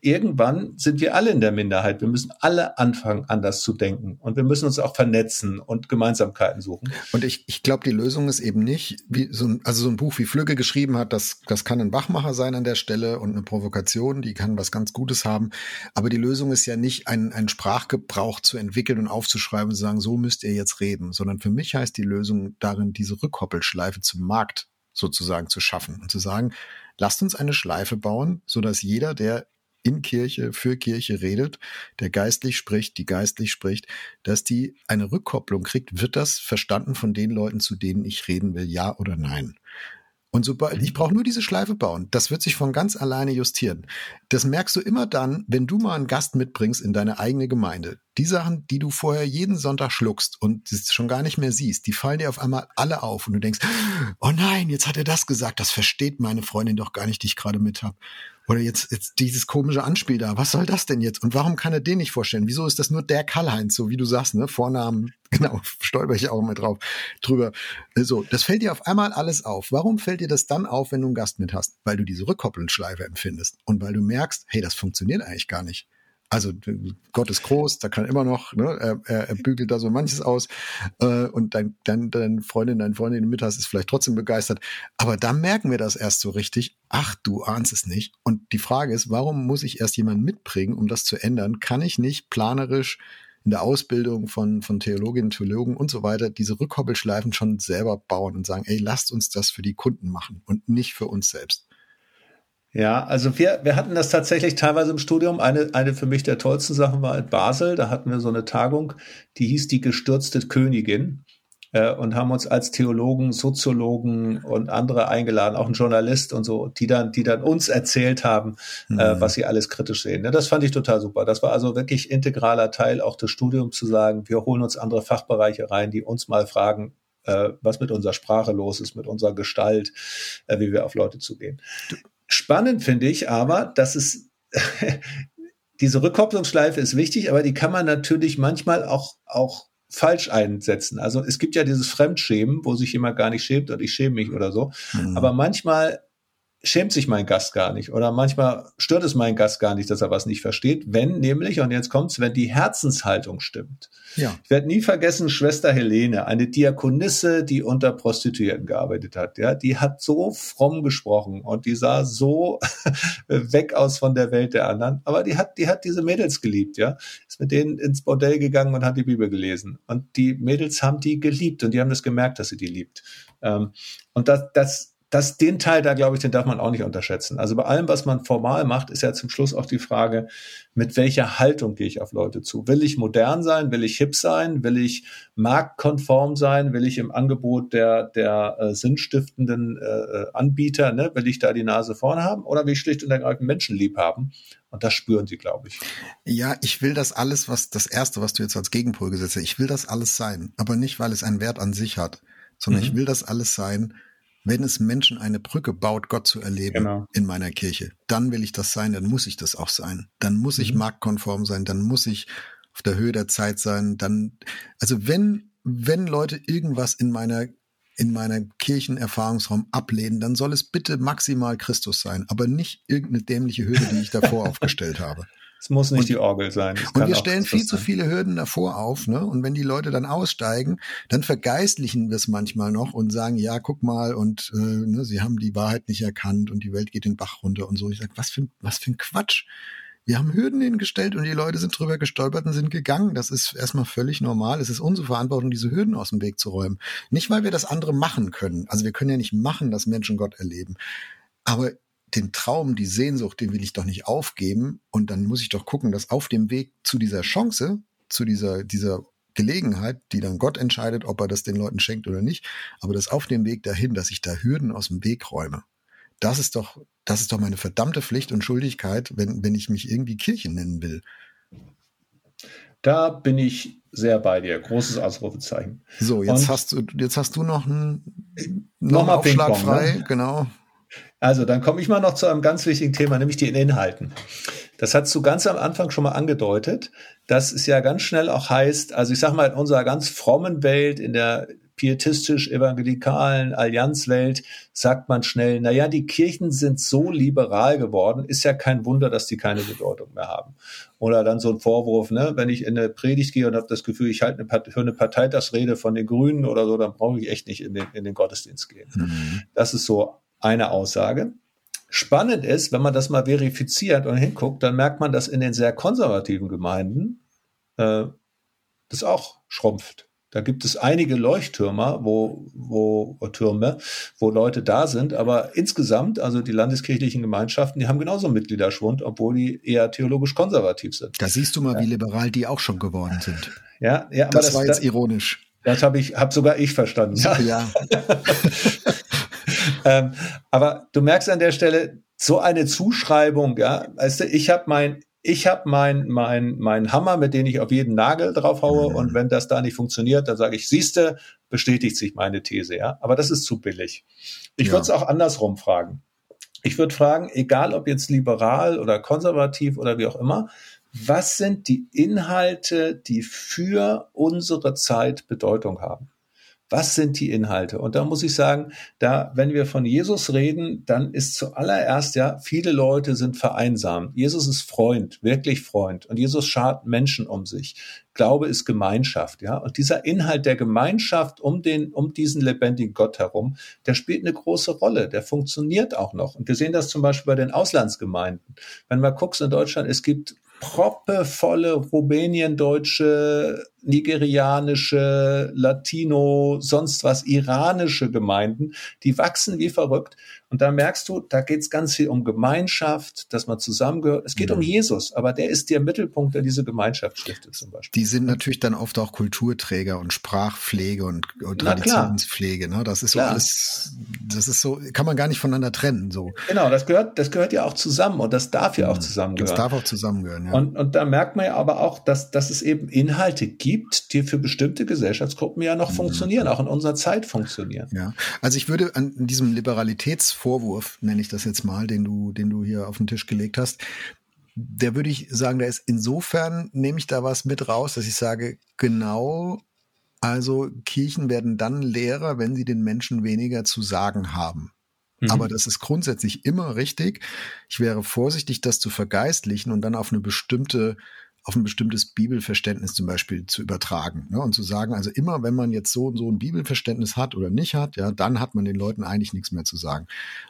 irgendwann sind wir alle in der Minderheit. Wir müssen alle anfangen, anders zu denken. Und wir müssen uns auch vernetzen und Gemeinsamkeiten suchen. Und ich, ich glaube, die Lösung ist eben nicht, wie so ein, also so ein Buch wie Flügge geschrieben hat, das, das kann ein Wachmacher sein an der Stelle und eine Provokation, die kann was ganz Gutes haben. Aber die Lösung ist ja nicht, einen, einen Sprachgebrauch zu entwickeln und aufzuschreiben und zu sagen, so müsst ihr jetzt reden, sondern für mich heißt die Lösung darin, diese Rückkoppelschleife zum Markt sozusagen zu schaffen und zu sagen, lasst uns eine Schleife bauen, so dass jeder, der in Kirche, für Kirche redet, der geistlich spricht, die geistlich spricht, dass die eine Rückkopplung kriegt, wird das verstanden von den Leuten, zu denen ich reden will, ja oder nein? Und sobald, ich brauche nur diese Schleife bauen. Das wird sich von ganz alleine justieren. Das merkst du immer dann, wenn du mal einen Gast mitbringst in deine eigene Gemeinde. Die Sachen, die du vorher jeden Sonntag schluckst und schon gar nicht mehr siehst, die fallen dir auf einmal alle auf und du denkst, oh nein, jetzt hat er das gesagt, das versteht meine Freundin doch gar nicht, die ich gerade mit habe. Oder jetzt, jetzt dieses komische Anspiel da. Was soll das denn jetzt? Und warum kann er den nicht vorstellen? Wieso ist das nur der Karl-Heinz, so wie du sagst, ne? Vornamen, (laughs) genau, stolper ich auch mal drauf, drüber. So, das fällt dir auf einmal alles auf. Warum fällt dir das dann auf, wenn du einen Gast mit hast? Weil du diese Rückkoppelschleife empfindest. Und weil du merkst, hey, das funktioniert eigentlich gar nicht. Also Gott ist groß, da kann immer noch, ne, er, er, bügelt da so manches aus äh, und dein, dein, deine Freundin, dein Freund, den du mit hast, ist vielleicht trotzdem begeistert. Aber da merken wir das erst so richtig. Ach, du ahnst es nicht. Und die Frage ist, warum muss ich erst jemanden mitbringen, um das zu ändern? Kann ich nicht planerisch in der Ausbildung von, von Theologinnen, Theologen und so weiter diese Rückkoppelschleifen schon selber bauen und sagen, ey, lasst uns das für die Kunden machen und nicht für uns selbst? Ja, also wir, wir hatten das tatsächlich teilweise im Studium. Eine, eine für mich der tollsten Sachen war in Basel. Da hatten wir so eine Tagung, die hieß die gestürzte Königin äh, und haben uns als Theologen, Soziologen und andere eingeladen, auch ein Journalist und so, die dann, die dann uns erzählt haben, äh, mhm. äh, was sie alles kritisch sehen. Ja, das fand ich total super. Das war also wirklich integraler Teil auch des Studiums zu sagen, wir holen uns andere Fachbereiche rein, die uns mal fragen, äh, was mit unserer Sprache los ist, mit unserer Gestalt, äh, wie wir auf Leute zugehen. Spannend finde ich aber, dass es (laughs) diese Rückkopplungsschleife ist wichtig, aber die kann man natürlich manchmal auch, auch falsch einsetzen. Also es gibt ja dieses Fremdschämen, wo sich jemand gar nicht schämt und ich schäme mich oder so. Mhm. Aber manchmal schämt sich mein Gast gar nicht oder manchmal stört es meinen Gast gar nicht, dass er was nicht versteht, wenn nämlich, und jetzt kommt's, wenn die Herzenshaltung stimmt. Ja. Ich werde nie vergessen, Schwester Helene, eine Diakonisse, die unter Prostituierten gearbeitet hat, ja, die hat so fromm gesprochen und die sah so (laughs) weg aus von der Welt der anderen, aber die hat, die hat diese Mädels geliebt, ja, ist mit denen ins Bordell gegangen und hat die Bibel gelesen und die Mädels haben die geliebt und die haben das gemerkt, dass sie die liebt. Ähm, und das, das, das, den Teil da, glaube ich, den darf man auch nicht unterschätzen. Also bei allem, was man formal macht, ist ja zum Schluss auch die Frage, mit welcher Haltung gehe ich auf Leute zu? Will ich modern sein? Will ich hip sein? Will ich marktkonform sein? Will ich im Angebot der, der äh, sinnstiftenden äh, äh Anbieter, ne, will ich da die Nase vorne haben? Oder will ich schlicht und ergreifend Menschen lieb haben? Und das spüren sie, glaube ich. Ja, ich will das alles, was das erste, was du jetzt als Gegenpol gesetzt hast, ich will das alles sein. Aber nicht, weil es einen Wert an sich hat, sondern mhm. ich will das alles sein, wenn es Menschen eine Brücke baut, Gott zu erleben genau. in meiner Kirche, dann will ich das sein, dann muss ich das auch sein. Dann muss ich mhm. marktkonform sein, dann muss ich auf der Höhe der Zeit sein, dann, also wenn, wenn Leute irgendwas in meiner in meiner Kirchenerfahrungsraum ablehnen, dann soll es bitte maximal Christus sein, aber nicht irgendeine dämliche Hürde, die ich davor (laughs) aufgestellt habe. Es muss nicht und, die Orgel sein. Und wir stellen viel zu viele Hürden davor auf, ne? Und wenn die Leute dann aussteigen, dann vergeistlichen wir es manchmal noch und sagen, ja, guck mal, und äh, ne, sie haben die Wahrheit nicht erkannt und die Welt geht den Bach runter und so. Ich sage, was für, was für ein Quatsch. Wir haben Hürden hingestellt und die Leute sind drüber gestolpert und sind gegangen. Das ist erstmal völlig normal. Es ist unsere Verantwortung, diese Hürden aus dem Weg zu räumen. Nicht, weil wir das andere machen können. Also wir können ja nicht machen, dass Menschen Gott erleben. Aber den Traum, die Sehnsucht, den will ich doch nicht aufgeben. Und dann muss ich doch gucken, dass auf dem Weg zu dieser Chance, zu dieser, dieser Gelegenheit, die dann Gott entscheidet, ob er das den Leuten schenkt oder nicht, aber dass auf dem Weg dahin, dass ich da Hürden aus dem Weg räume. Das ist doch, das ist doch meine verdammte Pflicht und Schuldigkeit, wenn, wenn ich mich irgendwie Kirche nennen will. Da bin ich sehr bei dir. Großes Ausrufezeichen. So, jetzt und hast du, jetzt hast du noch einen, noch, einen Aufschlag frei, ne? genau. Also, dann komme ich mal noch zu einem ganz wichtigen Thema, nämlich den Inhalten. Das hast du ganz am Anfang schon mal angedeutet, dass es ja ganz schnell auch heißt, also ich sage mal, in unserer ganz frommen Welt, in der pietistisch-evangelikalen Allianzwelt sagt man schnell, na ja, die Kirchen sind so liberal geworden, ist ja kein Wunder, dass die keine Bedeutung mehr haben. Oder dann so ein Vorwurf, ne, wenn ich in eine Predigt gehe und habe das Gefühl, ich halte eine, für eine Parteitagsrede von den Grünen oder so, dann brauche ich echt nicht in den, in den Gottesdienst gehen. Mhm. Das ist so eine Aussage. Spannend ist, wenn man das mal verifiziert und hinguckt, dann merkt man, dass in den sehr konservativen Gemeinden äh, das auch schrumpft. Da gibt es einige Leuchttürme, wo, wo Türme, wo Leute da sind, aber insgesamt, also die landeskirchlichen Gemeinschaften, die haben genauso Mitgliederschwund, obwohl die eher theologisch konservativ sind. Da siehst du mal, ja. wie liberal die auch schon geworden sind. Ja, ja, das, das war jetzt ironisch. Das habe ich, habe sogar ich verstanden. Ja. ja. (laughs) (laughs) ähm, aber du merkst an der Stelle so eine Zuschreibung, ja, weißt du, ich habe mein ich habe mein, mein, mein Hammer, mit dem ich auf jeden Nagel drauf haue mhm. und wenn das da nicht funktioniert, dann sage ich, siehste, bestätigt sich meine These, ja. Aber das ist zu billig. Ich ja. würde es auch andersrum fragen. Ich würde fragen, egal ob jetzt liberal oder konservativ oder wie auch immer, was sind die Inhalte, die für unsere Zeit Bedeutung haben? Was sind die Inhalte? Und da muss ich sagen, da, wenn wir von Jesus reden, dann ist zuallererst ja, viele Leute sind vereinsamt. Jesus ist Freund, wirklich Freund. Und Jesus schart Menschen um sich. Glaube ist Gemeinschaft, ja. Und dieser Inhalt der Gemeinschaft um den, um diesen lebendigen Gott herum, der spielt eine große Rolle. Der funktioniert auch noch. Und wir sehen das zum Beispiel bei den Auslandsgemeinden. Wenn man guckt in Deutschland, es gibt proppevolle Rumänien-deutsche, nigerianische, Latino, sonst was, iranische Gemeinden, die wachsen wie verrückt. Und da merkst du, da geht es ganz viel um Gemeinschaft, dass man zusammengehört. Es geht mhm. um Jesus, aber der ist der Mittelpunkt, der diese Gemeinschaft stiftet zum Beispiel. Die sind natürlich dann oft auch Kulturträger und Sprachpflege und, und Traditionspflege. Ne? Das ist so klar. alles, das ist so, kann man gar nicht voneinander trennen. So. Genau, das gehört, das gehört ja auch zusammen und das darf ja auch mhm. zusammengehören. Das darf auch zusammengehören, ja. Und, und da merkt man ja aber auch, dass, dass es eben Inhalte gibt, die für bestimmte Gesellschaftsgruppen ja noch mhm. funktionieren, auch in unserer Zeit funktionieren. Ja, also ich würde an diesem Liberalitäts Vorwurf, nenne ich das jetzt mal, den du, den du hier auf den Tisch gelegt hast, der würde ich sagen, der ist insofern, nehme ich da was mit raus, dass ich sage, genau, also Kirchen werden dann leerer, wenn sie den Menschen weniger zu sagen haben. Mhm. Aber das ist grundsätzlich immer richtig. Ich wäre vorsichtig, das zu vergeistlichen und dann auf eine bestimmte auf ein bestimmtes Bibelverständnis zum Beispiel zu übertragen ne? und zu sagen, also immer wenn man jetzt so und so ein Bibelverständnis hat oder nicht hat, ja, dann hat man den Leuten eigentlich nichts mehr zu sagen.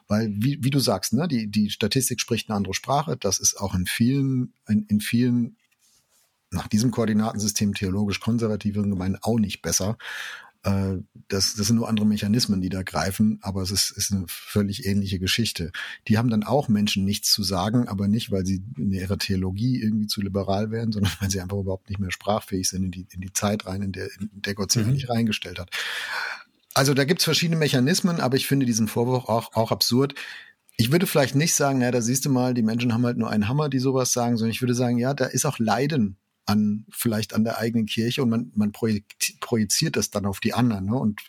Weil, wie, wie du sagst, ne, die, die Statistik spricht eine andere Sprache, das ist auch in vielen, in, in vielen nach diesem Koordinatensystem theologisch konservativen Gemeinden auch nicht besser. Äh, das, das sind nur andere Mechanismen, die da greifen, aber es ist, ist eine völlig ähnliche Geschichte. Die haben dann auch Menschen nichts zu sagen, aber nicht, weil sie in ihrer Theologie irgendwie zu liberal wären, sondern (laughs) weil sie einfach überhaupt nicht mehr sprachfähig sind in die, in die Zeit rein, in der, in der Gott sie mhm. eigentlich reingestellt hat. Also da gibt's verschiedene Mechanismen, aber ich finde diesen Vorwurf auch, auch absurd. Ich würde vielleicht nicht sagen, ja, da siehst du mal, die Menschen haben halt nur einen Hammer, die sowas sagen, sondern ich würde sagen, ja, da ist auch Leiden an vielleicht an der eigenen Kirche und man, man projiziert das dann auf die anderen ne? und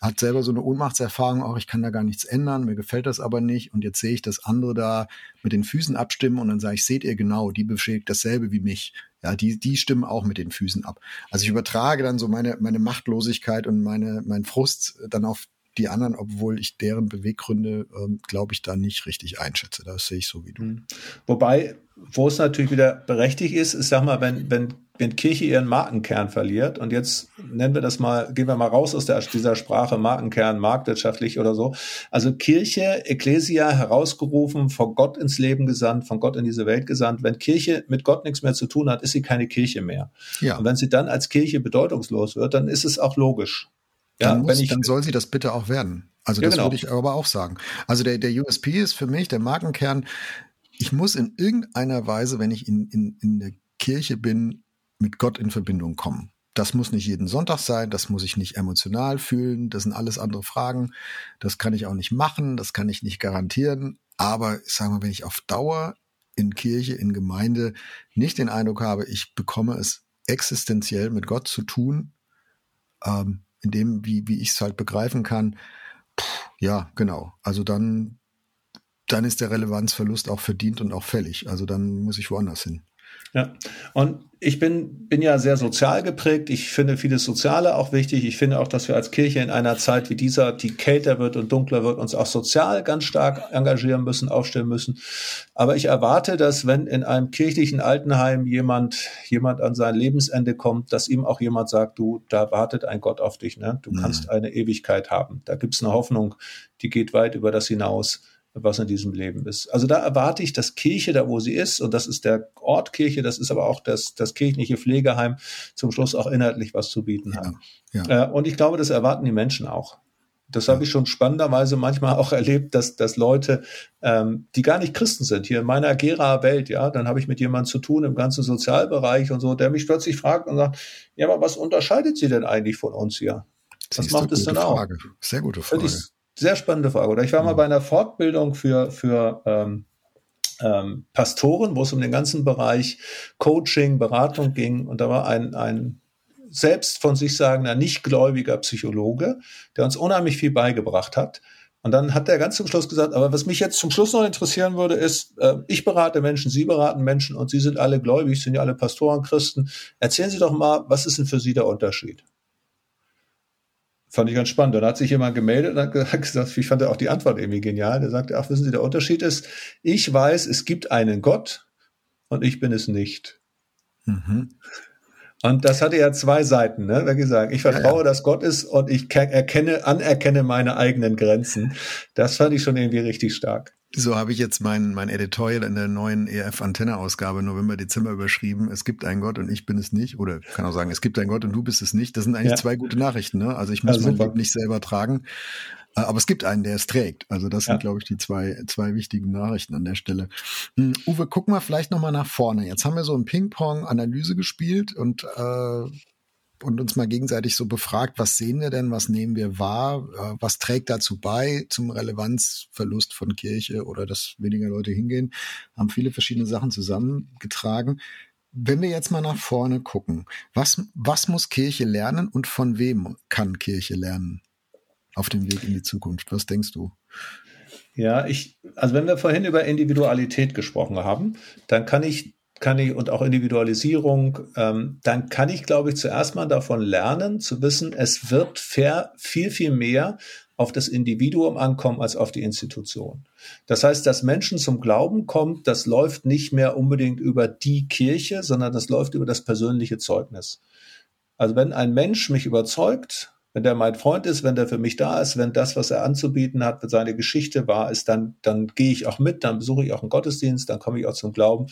hat selber so eine Ohnmachtserfahrung, auch ich kann da gar nichts ändern, mir gefällt das aber nicht und jetzt sehe ich, dass andere da mit den Füßen abstimmen und dann sage ich, seht ihr genau, die beschädigt dasselbe wie mich. Ja, die, die stimmen auch mit den Füßen ab. Also ich übertrage dann so meine, meine Machtlosigkeit und meine, mein Frust dann auf die anderen, obwohl ich deren Beweggründe, ähm, glaube ich, da nicht richtig einschätze. Das sehe ich so wie du. Hm. Wobei, wo es natürlich wieder berechtigt ist, ist, sag mal, wenn, wenn, wenn Kirche ihren Markenkern verliert, und jetzt nennen wir das mal, gehen wir mal raus aus der, dieser Sprache Markenkern, marktwirtschaftlich oder so. Also Kirche, Ecclesia, herausgerufen, von Gott ins Leben gesandt, von Gott in diese Welt gesandt. Wenn Kirche mit Gott nichts mehr zu tun hat, ist sie keine Kirche mehr. Ja. Und wenn sie dann als Kirche bedeutungslos wird, dann ist es auch logisch. Ja, dann, muss, ich, dann soll sie das bitte auch werden. Also das ja, genau. würde ich aber auch sagen. Also der, der USP ist für mich der Markenkern. Ich muss in irgendeiner Weise, wenn ich in, in, in der Kirche bin, mit Gott in Verbindung kommen. Das muss nicht jeden Sonntag sein, das muss ich nicht emotional fühlen, das sind alles andere Fragen. Das kann ich auch nicht machen, das kann ich nicht garantieren. Aber ich sage mal, wenn ich auf Dauer in Kirche, in Gemeinde nicht den Eindruck habe, ich bekomme es existenziell mit Gott zu tun, ähm, in dem, wie, wie ich es halt begreifen kann, Puh, ja, genau. Also dann, dann ist der Relevanzverlust auch verdient und auch fällig. Also dann muss ich woanders hin. Ja, und ich bin, bin ja sehr sozial geprägt. Ich finde vieles Soziale auch wichtig. Ich finde auch, dass wir als Kirche in einer Zeit wie dieser, die kälter wird und dunkler wird, uns auch sozial ganz stark engagieren müssen, aufstellen müssen. Aber ich erwarte, dass wenn in einem kirchlichen Altenheim jemand, jemand an sein Lebensende kommt, dass ihm auch jemand sagt, du, da wartet ein Gott auf dich, ne? Du mhm. kannst eine Ewigkeit haben. Da gibt's eine Hoffnung, die geht weit über das hinaus was in diesem Leben ist. Also da erwarte ich, dass Kirche, da wo sie ist, und das ist der Ort Kirche, das ist aber auch das, das kirchliche Pflegeheim, zum Schluss auch inhaltlich was zu bieten ja, haben. Ja. Äh, und ich glaube, das erwarten die Menschen auch. Das ja. habe ich schon spannenderweise manchmal auch (laughs) erlebt, dass, dass Leute, ähm, die gar nicht Christen sind, hier in meiner Gera-Welt, ja, dann habe ich mit jemandem zu tun im ganzen Sozialbereich und so, der mich plötzlich fragt und sagt, ja, aber was unterscheidet sie denn eigentlich von uns hier? Was macht es denn auch? Frage. Sehr gute Frage. Sehr spannende Frage. Oder ich war mal bei einer Fortbildung für, für ähm, ähm, Pastoren, wo es um den ganzen Bereich Coaching, Beratung ging. Und da war ein, ein selbst von sich sagender, nicht gläubiger Psychologe, der uns unheimlich viel beigebracht hat. Und dann hat er ganz zum Schluss gesagt, aber was mich jetzt zum Schluss noch interessieren würde, ist, äh, ich berate Menschen, Sie beraten Menschen und Sie sind alle gläubig, sind ja alle Pastoren, Christen. Erzählen Sie doch mal, was ist denn für Sie der Unterschied? Fand ich ganz spannend. Dann hat sich jemand gemeldet und (laughs) hat gesagt, ich fand auch die Antwort irgendwie genial. Der sagte, ach, wissen Sie, der Unterschied ist, ich weiß, es gibt einen Gott und ich bin es nicht. Mhm. Und das hatte ja zwei Seiten, ne? Wie gesagt, ich vertraue, ja, ja. dass Gott ist und ich erkenne, anerkenne meine eigenen Grenzen. Das fand ich schon irgendwie richtig stark. So habe ich jetzt mein, mein Editorial in der neuen EF-Antenne-Ausgabe November, Dezember überschrieben. Es gibt einen Gott und ich bin es nicht. Oder kann auch sagen, es gibt einen Gott und du bist es nicht. Das sind eigentlich ja. zwei gute Nachrichten. Ne? Also ich muss ja, mein Leben nicht selber tragen. Äh, aber es gibt einen, der es trägt. Also das sind, glaube ich, die zwei, zwei wichtigen Nachrichten an der Stelle. Hm, Uwe, gucken wir vielleicht nochmal nach vorne. Jetzt haben wir so ein Ping-Pong-Analyse gespielt und äh, und uns mal gegenseitig so befragt, was sehen wir denn, was nehmen wir wahr, äh, was trägt dazu bei zum Relevanzverlust von Kirche oder dass weniger Leute hingehen, haben viele verschiedene Sachen zusammengetragen. Wenn wir jetzt mal nach vorne gucken, was, was muss Kirche lernen und von wem kann Kirche lernen? Auf dem Weg in die Zukunft. Was denkst du? Ja, ich, also wenn wir vorhin über Individualität gesprochen haben, dann kann ich, kann ich und auch Individualisierung, ähm, dann kann ich, glaube ich, zuerst mal davon lernen, zu wissen, es wird fair, viel, viel mehr auf das Individuum ankommen als auf die Institution. Das heißt, dass Menschen zum Glauben kommt, das läuft nicht mehr unbedingt über die Kirche, sondern das läuft über das persönliche Zeugnis. Also wenn ein Mensch mich überzeugt, wenn der mein Freund ist, wenn der für mich da ist, wenn das, was er anzubieten hat, seine Geschichte wahr ist, dann, dann gehe ich auch mit, dann besuche ich auch einen Gottesdienst, dann komme ich auch zum Glauben.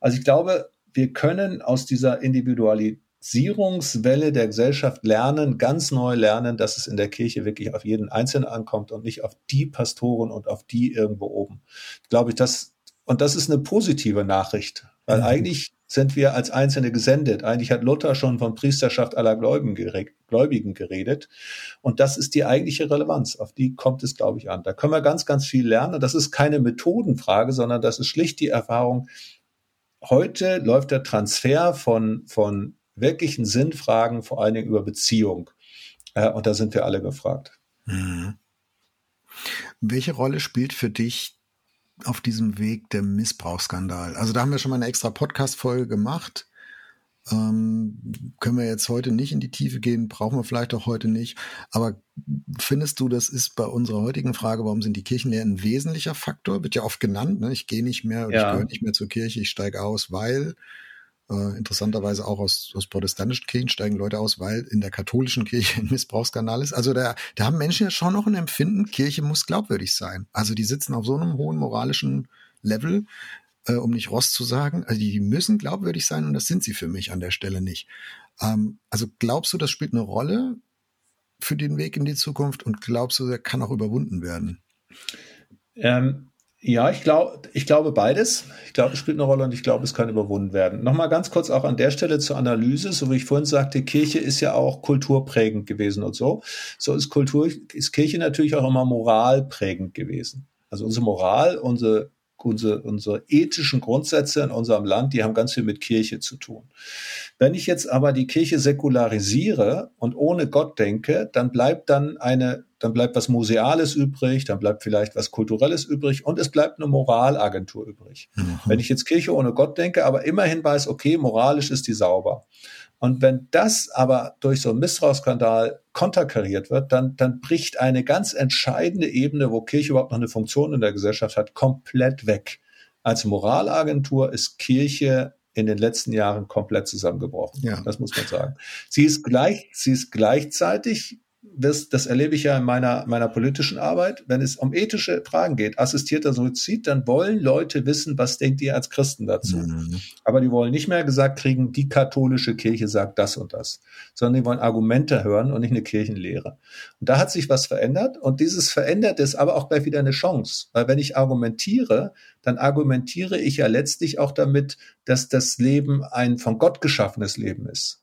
Also ich glaube, wir können aus dieser Individualisierungswelle der Gesellschaft lernen, ganz neu lernen, dass es in der Kirche wirklich auf jeden Einzelnen ankommt und nicht auf die Pastoren und auf die irgendwo oben. Glaube ich, das, und das ist eine positive Nachricht, weil mhm. eigentlich sind wir als Einzelne gesendet. Eigentlich hat Luther schon von Priesterschaft aller Gläubigen geredet. Und das ist die eigentliche Relevanz. Auf die kommt es, glaube ich, an. Da können wir ganz, ganz viel lernen. Und das ist keine Methodenfrage, sondern das ist schlicht die Erfahrung. Heute läuft der Transfer von, von wirklichen Sinnfragen vor allen Dingen über Beziehung. Äh, und da sind wir alle gefragt. Mhm. Welche Rolle spielt für dich auf diesem Weg der Missbrauchsskandal. Also da haben wir schon mal eine extra Podcast-Folge gemacht. Ähm, können wir jetzt heute nicht in die Tiefe gehen, brauchen wir vielleicht auch heute nicht. Aber findest du, das ist bei unserer heutigen Frage, warum sind die Kirchenlehren ein wesentlicher Faktor? Wird ja oft genannt, ne? ich gehe nicht mehr, ja. ich gehöre nicht mehr zur Kirche, ich steige aus, weil äh, interessanterweise auch aus, aus protestantischen Kirchen steigen Leute aus, weil in der katholischen Kirche (laughs) ein Missbrauchsskandal ist. Also da, da haben Menschen ja schon noch ein Empfinden, Kirche muss glaubwürdig sein. Also die sitzen auf so einem hohen moralischen Level, äh, um nicht Ross zu sagen. Also die, die müssen glaubwürdig sein und das sind sie für mich an der Stelle nicht. Ähm, also glaubst du, das spielt eine Rolle für den Weg in die Zukunft und glaubst du, der kann auch überwunden werden? Ähm, ja, ich glaube, ich glaube beides. Ich glaube, es spielt eine Rolle und ich glaube, es kann überwunden werden. Nochmal ganz kurz auch an der Stelle zur Analyse. So wie ich vorhin sagte, Kirche ist ja auch kulturprägend gewesen und so. So ist Kultur, ist Kirche natürlich auch immer moralprägend gewesen. Also unsere Moral, unsere unsere, unsere ethischen Grundsätze in unserem Land, die haben ganz viel mit Kirche zu tun. Wenn ich jetzt aber die Kirche säkularisiere und ohne Gott denke, dann bleibt dann eine, dann bleibt was Museales übrig, dann bleibt vielleicht was Kulturelles übrig und es bleibt eine Moralagentur übrig. Mhm. Wenn ich jetzt Kirche ohne Gott denke, aber immerhin weiß, okay, moralisch ist die sauber. Und wenn das aber durch so einen Missbrauchsskandal konterkariert wird, dann, dann bricht eine ganz entscheidende Ebene, wo Kirche überhaupt noch eine Funktion in der Gesellschaft hat, komplett weg. Als Moralagentur ist Kirche in den letzten Jahren komplett zusammengebrochen. Ja. Das muss man sagen. Sie ist gleich, sie ist gleichzeitig das, das erlebe ich ja in meiner, meiner politischen Arbeit, wenn es um ethische Fragen geht, assistierter Suizid, dann wollen Leute wissen, was denkt ihr als Christen dazu. Mhm. Aber die wollen nicht mehr gesagt kriegen, die katholische Kirche sagt das und das, sondern die wollen Argumente hören und nicht eine Kirchenlehre. Und da hat sich was verändert und dieses verändert ist aber auch gleich wieder eine Chance, weil wenn ich argumentiere, dann argumentiere ich ja letztlich auch damit, dass das Leben ein von Gott geschaffenes Leben ist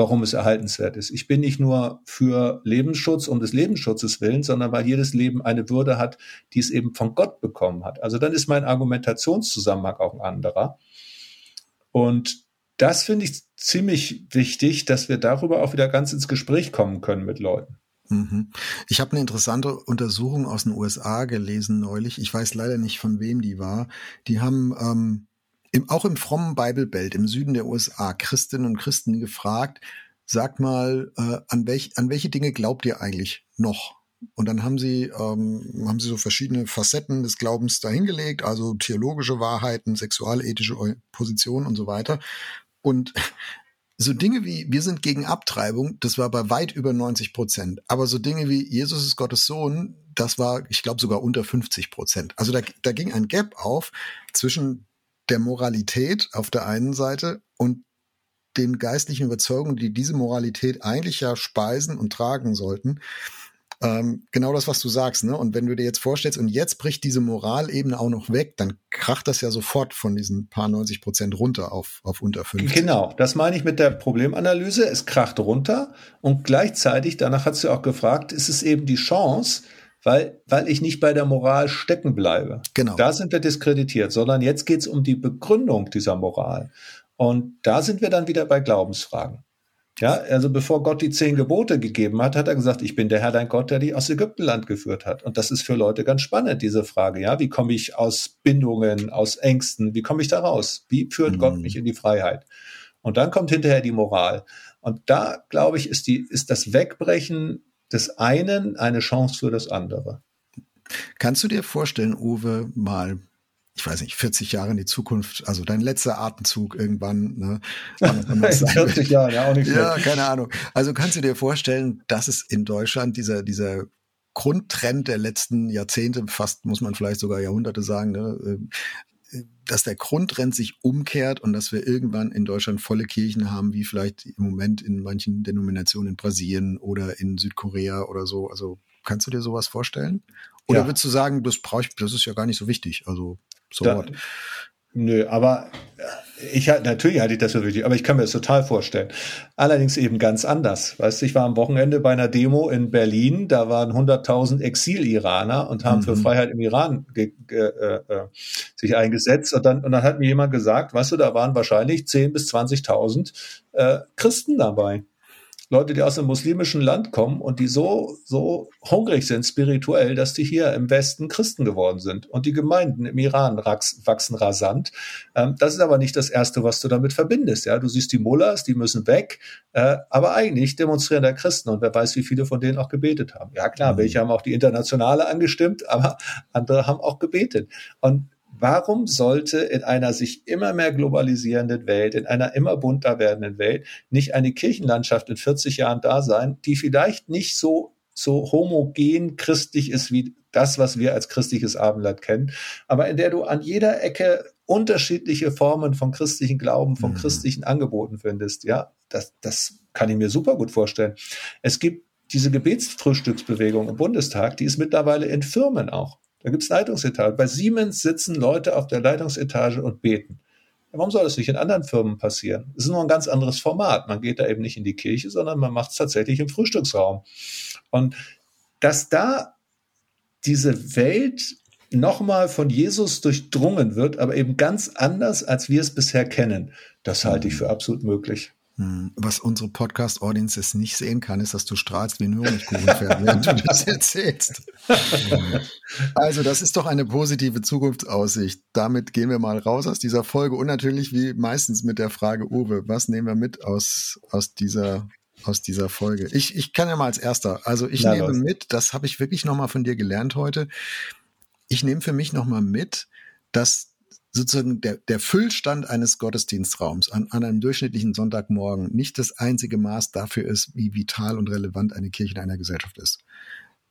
warum es erhaltenswert ist. Ich bin nicht nur für Lebensschutz um des Lebensschutzes willen, sondern weil jedes Leben eine Würde hat, die es eben von Gott bekommen hat. Also dann ist mein Argumentationszusammenhang auch ein anderer. Und das finde ich ziemlich wichtig, dass wir darüber auch wieder ganz ins Gespräch kommen können mit Leuten. Mhm. Ich habe eine interessante Untersuchung aus den USA gelesen neulich. Ich weiß leider nicht, von wem die war. Die haben ähm, im, auch im frommen Bible Belt im Süden der USA Christinnen und Christen gefragt, sagt mal, äh, an, welch, an welche Dinge glaubt ihr eigentlich noch? Und dann haben sie, ähm, haben sie so verschiedene Facetten des Glaubens dahingelegt, also theologische Wahrheiten, sexualethische Positionen und so weiter. Und (laughs) so Dinge wie, wir sind gegen Abtreibung, das war bei weit über 90 Prozent. Aber so Dinge wie, Jesus ist Gottes Sohn, das war, ich glaube, sogar unter 50 Prozent. Also da, da ging ein Gap auf zwischen der Moralität auf der einen Seite und den geistlichen Überzeugungen, die diese Moralität eigentlich ja speisen und tragen sollten. Ähm, genau das, was du sagst, ne? Und wenn du dir jetzt vorstellst, und jetzt bricht diese Moralebene auch noch weg, dann kracht das ja sofort von diesen paar 90 Prozent runter auf, auf unter 50. Genau, das meine ich mit der Problemanalyse. Es kracht runter und gleichzeitig, danach hast du auch gefragt, ist es eben die Chance, weil, weil ich nicht bei der Moral stecken bleibe. Genau. Da sind wir diskreditiert, sondern jetzt geht es um die Begründung dieser Moral. Und da sind wir dann wieder bei Glaubensfragen. Ja, also bevor Gott die zehn Gebote gegeben hat, hat er gesagt, ich bin der Herr dein Gott, der dich aus Ägyptenland geführt hat. Und das ist für Leute ganz spannend, diese Frage. Ja, wie komme ich aus Bindungen, aus Ängsten, wie komme ich da raus? Wie führt mhm. Gott mich in die Freiheit? Und dann kommt hinterher die Moral. Und da, glaube ich, ist die, ist das Wegbrechen des einen eine Chance für das andere. Kannst du dir vorstellen, Uwe, mal ich weiß nicht, 40 Jahre in die Zukunft, also dein letzter Atemzug irgendwann. Ne, in 40 Jahren, ja auch nicht Ja, keine Ahnung. Also kannst du dir vorstellen, dass es in Deutschland dieser, dieser Grundtrend der letzten Jahrzehnte, fast muss man vielleicht sogar Jahrhunderte sagen, ne, äh, dass der Grundtrend sich umkehrt und dass wir irgendwann in Deutschland volle Kirchen haben, wie vielleicht im Moment in manchen Denominationen in Brasilien oder in Südkorea oder so. Also kannst du dir sowas vorstellen? Oder ja. würdest du sagen, das brauche ich, das ist ja gar nicht so wichtig? Also so da, Nö, aber ich natürlich halte ich das für wichtig, aber ich kann mir das total vorstellen. Allerdings eben ganz anders. Weißt du, ich war am Wochenende bei einer Demo in Berlin, da waren 100.000 Exil-Iraner und haben mhm. für Freiheit im Iran ge, ge, äh, äh, sich eingesetzt. Und dann, und dann hat mir jemand gesagt, weißt du, da waren wahrscheinlich 10.000 bis 20.000 äh, Christen dabei. Leute, die aus einem muslimischen Land kommen und die so, so hungrig sind spirituell, dass die hier im Westen Christen geworden sind. Und die Gemeinden im Iran wachsen rasant. Ähm, das ist aber nicht das Erste, was du damit verbindest. Ja, du siehst die Mullahs, die müssen weg. Äh, aber eigentlich demonstrieren da Christen und wer weiß, wie viele von denen auch gebetet haben. Ja, klar, mhm. welche haben auch die Internationale angestimmt, aber andere haben auch gebetet. Und Warum sollte in einer sich immer mehr globalisierenden Welt, in einer immer bunter werdenden Welt, nicht eine Kirchenlandschaft in 40 Jahren da sein, die vielleicht nicht so, so homogen christlich ist wie das, was wir als christliches Abendland kennen, aber in der du an jeder Ecke unterschiedliche Formen von christlichen Glauben, von mhm. christlichen Angeboten findest, ja, das, das kann ich mir super gut vorstellen. Es gibt diese Gebetsfrühstücksbewegung im Bundestag, die ist mittlerweile in Firmen auch. Da gibt's Leitungsetagen. Bei Siemens sitzen Leute auf der Leitungsetage und beten. Warum soll das nicht in anderen Firmen passieren? Es ist nur ein ganz anderes Format. Man geht da eben nicht in die Kirche, sondern man macht es tatsächlich im Frühstücksraum. Und dass da diese Welt nochmal von Jesus durchdrungen wird, aber eben ganz anders, als wir es bisher kennen, das halte ich für absolut möglich. Hm, was unsere Podcast-Audience jetzt nicht sehen kann, ist, dass du strahlst wie ein Honigkuchenpferd, während du (laughs) das erzählst. also, das ist doch eine positive Zukunftsaussicht. Damit gehen wir mal raus aus dieser Folge und natürlich wie meistens mit der Frage, Uwe, was nehmen wir mit aus, aus dieser aus dieser Folge. Ich, ich kann ja mal als erster. Also ich Na, nehme los. mit, das habe ich wirklich nochmal von dir gelernt heute. Ich nehme für mich nochmal mit, dass sozusagen der, der Füllstand eines Gottesdienstraums an, an einem durchschnittlichen Sonntagmorgen nicht das einzige Maß dafür ist, wie vital und relevant eine Kirche in einer Gesellschaft ist.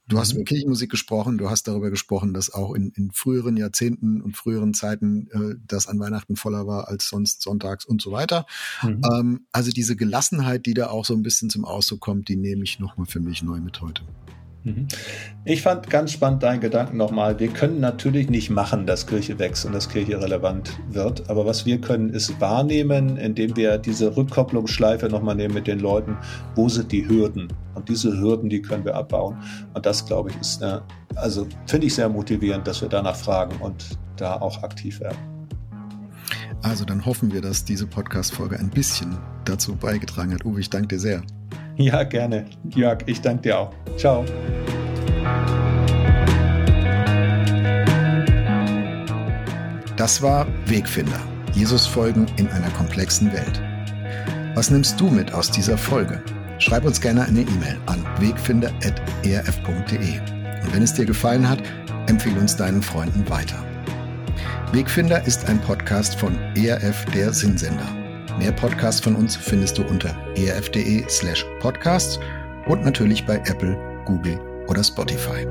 Du hast mhm. über Kirchenmusik gesprochen, du hast darüber gesprochen, dass auch in, in früheren Jahrzehnten und früheren Zeiten äh, das an Weihnachten voller war als sonst sonntags und so weiter. Mhm. Ähm, also diese Gelassenheit, die da auch so ein bisschen zum Ausdruck kommt, die nehme ich nochmal für mich neu mit heute. Mhm. Ich fand ganz spannend deinen Gedanken nochmal. Wir können natürlich nicht machen, dass Kirche wächst und dass Kirche relevant wird. Aber was wir können, ist wahrnehmen, indem wir diese Rückkopplungsschleife nochmal nehmen mit den Leuten. Wo sind die Hürden? Und diese Hürden, die können wir abbauen. Und das, glaube ich, ist eine, also finde ich sehr motivierend, dass wir danach fragen und da auch aktiv werden. Also dann hoffen wir, dass diese Podcast-Folge ein bisschen dazu beigetragen hat. Uwe, ich danke dir sehr. Ja, gerne. Jörg, ich danke dir auch. Ciao. Das war Wegfinder. Jesus folgen in einer komplexen Welt. Was nimmst du mit aus dieser Folge? Schreib uns gerne eine E-Mail an wegfinder.erf.de. Und wenn es dir gefallen hat, empfehle uns deinen Freunden weiter. Wegfinder ist ein Podcast von ERF der Sinnsender. Mehr Podcasts von uns findest du unter erf.de slash podcasts und natürlich bei Apple, Google oder Spotify.